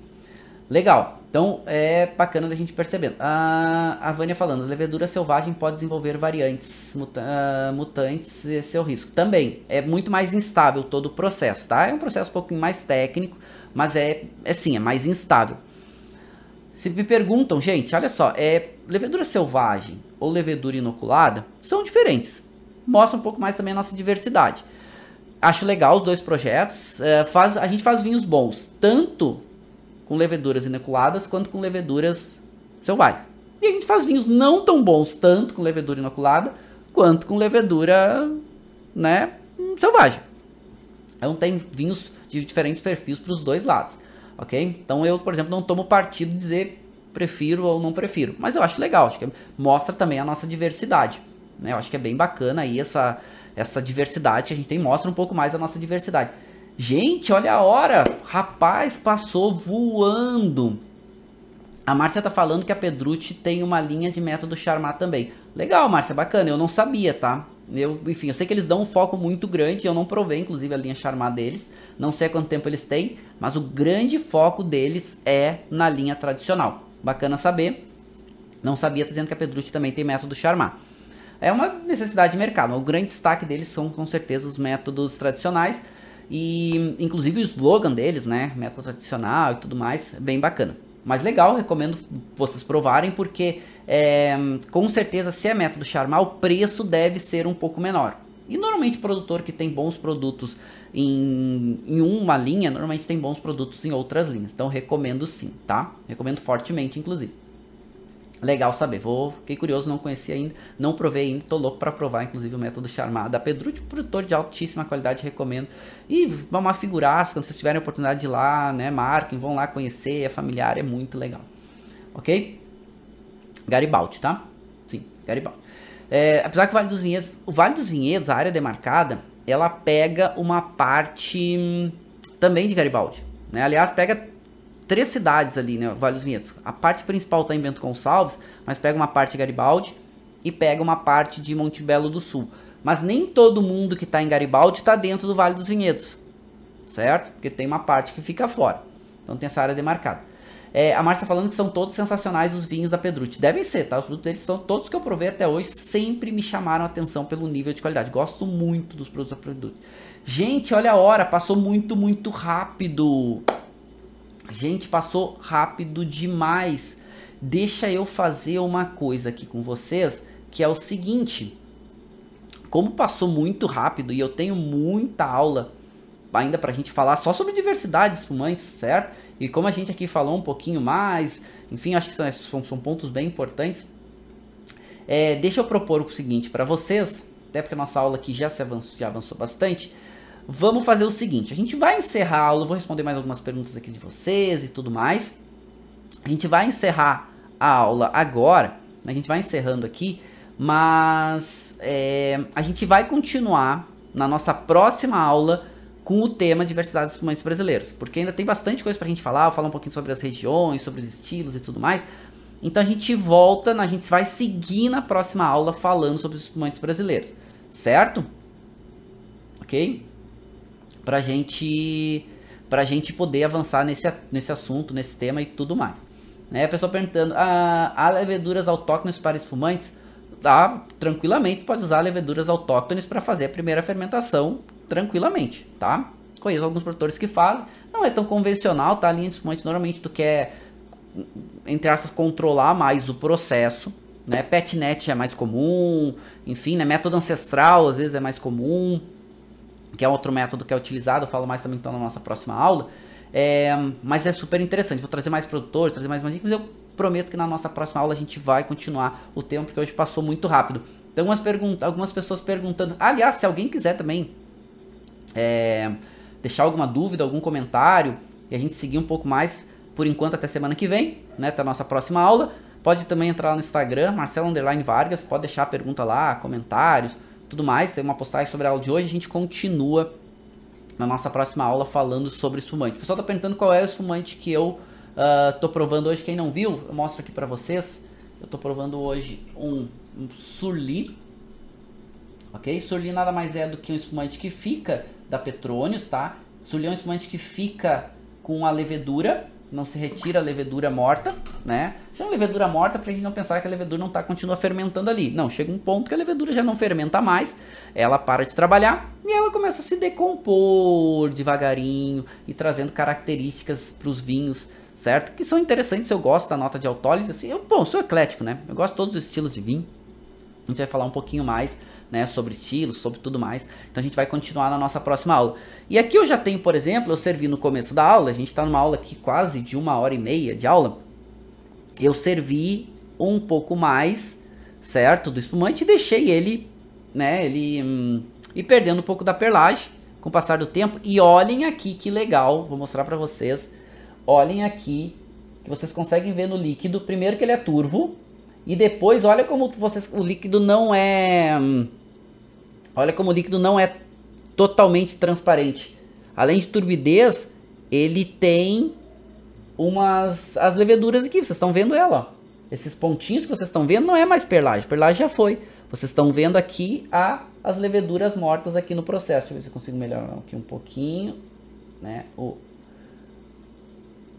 Legal. Então é bacana da gente perceber. A, a Vânia falando, a levedura selvagem pode desenvolver variantes muta, uh, mutantes, esse é o risco. Também é muito mais instável todo o processo, tá? É um processo um pouquinho mais técnico, mas é, é sim, é mais instável. Se me perguntam, gente, olha só, é levedura selvagem ou levedura inoculada são diferentes. Mostra um pouco mais também a nossa diversidade. Acho legal os dois projetos. É, faz, a gente faz vinhos bons, tanto com leveduras inoculadas quanto com leveduras selvagens. E a gente faz vinhos não tão bons, tanto com levedura inoculada quanto com levedura, né, selvagem. Então tem vinhos de diferentes perfis para os dois lados, ok? Então eu, por exemplo, não tomo partido de dizer prefiro ou não prefiro, mas eu acho legal, acho que mostra também a nossa diversidade, né? Eu acho que é bem bacana aí essa essa diversidade que a gente tem, mostra um pouco mais a nossa diversidade. Gente, olha a hora. Rapaz, passou voando. A Márcia tá falando que a Pedrucci tem uma linha de método Charmat também. Legal, Márcia, bacana. Eu não sabia, tá? Eu, enfim, eu sei que eles dão um foco muito grande. Eu não provei, inclusive, a linha Charmat deles. Não sei quanto tempo eles têm, mas o grande foco deles é na linha tradicional. Bacana saber. Não sabia, tá dizendo que a Pedrucci também tem método Charmat. É uma necessidade de mercado. O grande destaque deles são, com certeza, os métodos tradicionais e inclusive o slogan deles, né? Método tradicional e tudo mais, bem bacana. Mas legal, recomendo vocês provarem, porque é, com certeza, se é método charmar, o preço deve ser um pouco menor. E normalmente produtor que tem bons produtos em, em uma linha, normalmente tem bons produtos em outras linhas. Então recomendo sim, tá? Recomendo fortemente, inclusive. Legal saber. Vou, fiquei curioso, não conhecia ainda, não provei ainda, tô louco para provar, inclusive, o método Charmada da Pedrucci, produtor de altíssima qualidade, recomendo. E vamos afigurar, quando vocês tiverem a oportunidade de ir lá, né, marquem, vão lá conhecer, é familiar, é muito legal. Ok? Garibaldi, tá? Sim, Garibaldi. É, apesar que o Vale dos Vinhedos, o Vale dos Vinhedos, a área demarcada, ela pega uma parte hum, também de Garibaldi. Né? Aliás, pega três cidades ali, né? Vale dos Vinhedos. A parte principal está em Bento Gonçalves, mas pega uma parte de Garibaldi e pega uma parte de Monte Belo do Sul. Mas nem todo mundo que está em Garibaldi está dentro do Vale dos Vinhedos, certo? Porque tem uma parte que fica fora. Então tem essa área demarcada. É, a Márcia falando que são todos sensacionais os vinhos da Pedrucci. Devem ser, tá? Os produtos deles são todos que eu provei até hoje sempre me chamaram a atenção pelo nível de qualidade. Gosto muito dos produtos da Pedrucci. Gente, olha a hora, passou muito, muito rápido. Gente, passou rápido demais. Deixa eu fazer uma coisa aqui com vocês, que é o seguinte. Como passou muito rápido e eu tenho muita aula ainda pra gente falar só sobre diversidade de espumantes, certo? E como a gente aqui falou um pouquinho mais, enfim, acho que são, são, são pontos bem importantes. É, deixa eu propor o seguinte para vocês, até porque a nossa aula aqui já, se avançou, já avançou bastante. Vamos fazer o seguinte: a gente vai encerrar a aula, eu vou responder mais algumas perguntas aqui de vocês e tudo mais. A gente vai encerrar a aula agora, a gente vai encerrando aqui, mas é, a gente vai continuar na nossa próxima aula com o tema diversidade dos espumantes brasileiros, porque ainda tem bastante coisa pra gente falar, falar um pouquinho sobre as regiões, sobre os estilos e tudo mais. Então a gente volta, a gente vai seguir na próxima aula falando sobre os espumantes brasileiros, certo? Ok? Pra gente, pra gente poder avançar nesse, nesse assunto, nesse tema e tudo mais. Né? A pessoa perguntando, ah, há leveduras autóctones para espumantes? Tá, tranquilamente pode usar leveduras autóctones para fazer a primeira fermentação tranquilamente, tá? Conheço alguns produtores que fazem, não é tão convencional, tá? A linha de espumante normalmente tu quer entre aspas, controlar mais o processo. Né? Petnet é mais comum, enfim, né? método ancestral às vezes é mais comum, que é outro método que é utilizado, eu falo mais também então na nossa próxima aula. É, mas é super interessante, vou trazer mais produtores, trazer mais dicas, eu prometo que na nossa próxima aula a gente vai continuar o tema, porque hoje passou muito rápido. Então, algumas, algumas pessoas perguntando, aliás, se alguém quiser também é, deixar alguma dúvida, algum comentário, e a gente seguir um pouco mais, por enquanto até semana que vem, né? Até a nossa próxima aula. Pode também entrar lá no Instagram, Marcelo Vargas, pode deixar a pergunta lá, comentários, tudo mais. Tem uma postagem sobre a aula de hoje. A gente continua na nossa próxima aula falando sobre espumante. O pessoal tá perguntando qual é o espumante que eu uh, tô provando hoje. Quem não viu, eu mostro aqui para vocês. Eu tô provando hoje um, um Surly. Ok? Surly nada mais é do que um espumante que fica da Petrônios, tá? Surly é um espumante que fica com a levedura não se retira a levedura morta, né? Chama levedura morta pra gente não pensar que a levedura não tá continua fermentando ali. Não, chega um ponto que a levedura já não fermenta mais, ela para de trabalhar e ela começa a se decompor devagarinho e trazendo características para os vinhos, certo? Que são interessantes, eu gosto da nota de autólise, assim, eu, bom, sou eclético, né? Eu gosto de todos os estilos de vinho. A gente vai falar um pouquinho mais né, sobre estilos, sobre tudo mais. Então a gente vai continuar na nossa próxima aula. E aqui eu já tenho, por exemplo, eu servi no começo da aula, a gente está numa aula aqui quase de uma hora e meia de aula. Eu servi um pouco mais, certo, do espumante e deixei ele, né, ele hum, ir perdendo um pouco da perlagem com o passar do tempo. E olhem aqui que legal, vou mostrar para vocês. Olhem aqui que vocês conseguem ver no líquido, primeiro que ele é turvo, e depois olha como vocês, o líquido não é Olha como o líquido não é totalmente transparente. Além de turbidez, ele tem umas as leveduras aqui. Vocês estão vendo ela? Ó. Esses pontinhos que vocês estão vendo não é mais perlagem. Perlagem já foi. Vocês estão vendo aqui a, as leveduras mortas aqui no processo. Deixa eu ver se eu consigo melhorar aqui um pouquinho, né? O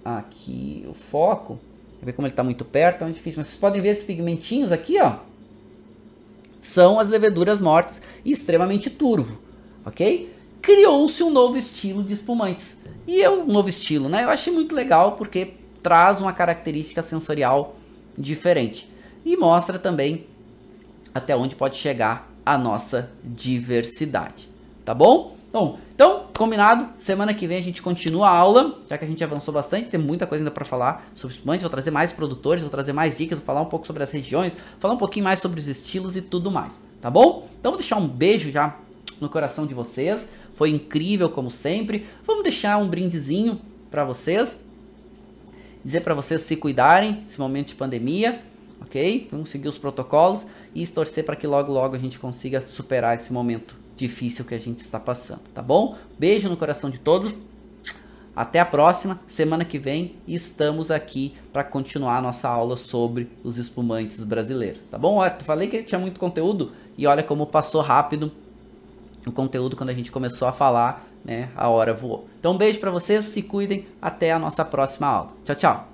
aqui o foco. Ver como ele está muito perto, é muito difícil. Mas vocês podem ver esses pigmentinhos aqui, ó são as leveduras mortas e extremamente turvo, ok? Criou-se um novo estilo de espumantes. E é um novo estilo, né? Eu achei muito legal porque traz uma característica sensorial diferente. E mostra também até onde pode chegar a nossa diversidade. Tá bom? Bom, então, combinado, semana que vem a gente continua a aula, já que a gente avançou bastante, tem muita coisa ainda para falar sobre espumantes, vou trazer mais produtores, vou trazer mais dicas, vou falar um pouco sobre as regiões, falar um pouquinho mais sobre os estilos e tudo mais, tá bom? Então vou deixar um beijo já no coração de vocês, foi incrível como sempre, vamos deixar um brindezinho para vocês, dizer para vocês se cuidarem nesse momento de pandemia, ok? Vamos seguir os protocolos e torcer para que logo logo a gente consiga superar esse momento difícil que a gente está passando, tá bom? Beijo no coração de todos. Até a próxima, semana que vem estamos aqui para continuar a nossa aula sobre os espumantes brasileiros, tá bom? Olha, falei que tinha muito conteúdo e olha como passou rápido o conteúdo quando a gente começou a falar, né? A hora voou. Então, um beijo para vocês, se cuidem, até a nossa próxima aula. Tchau, tchau.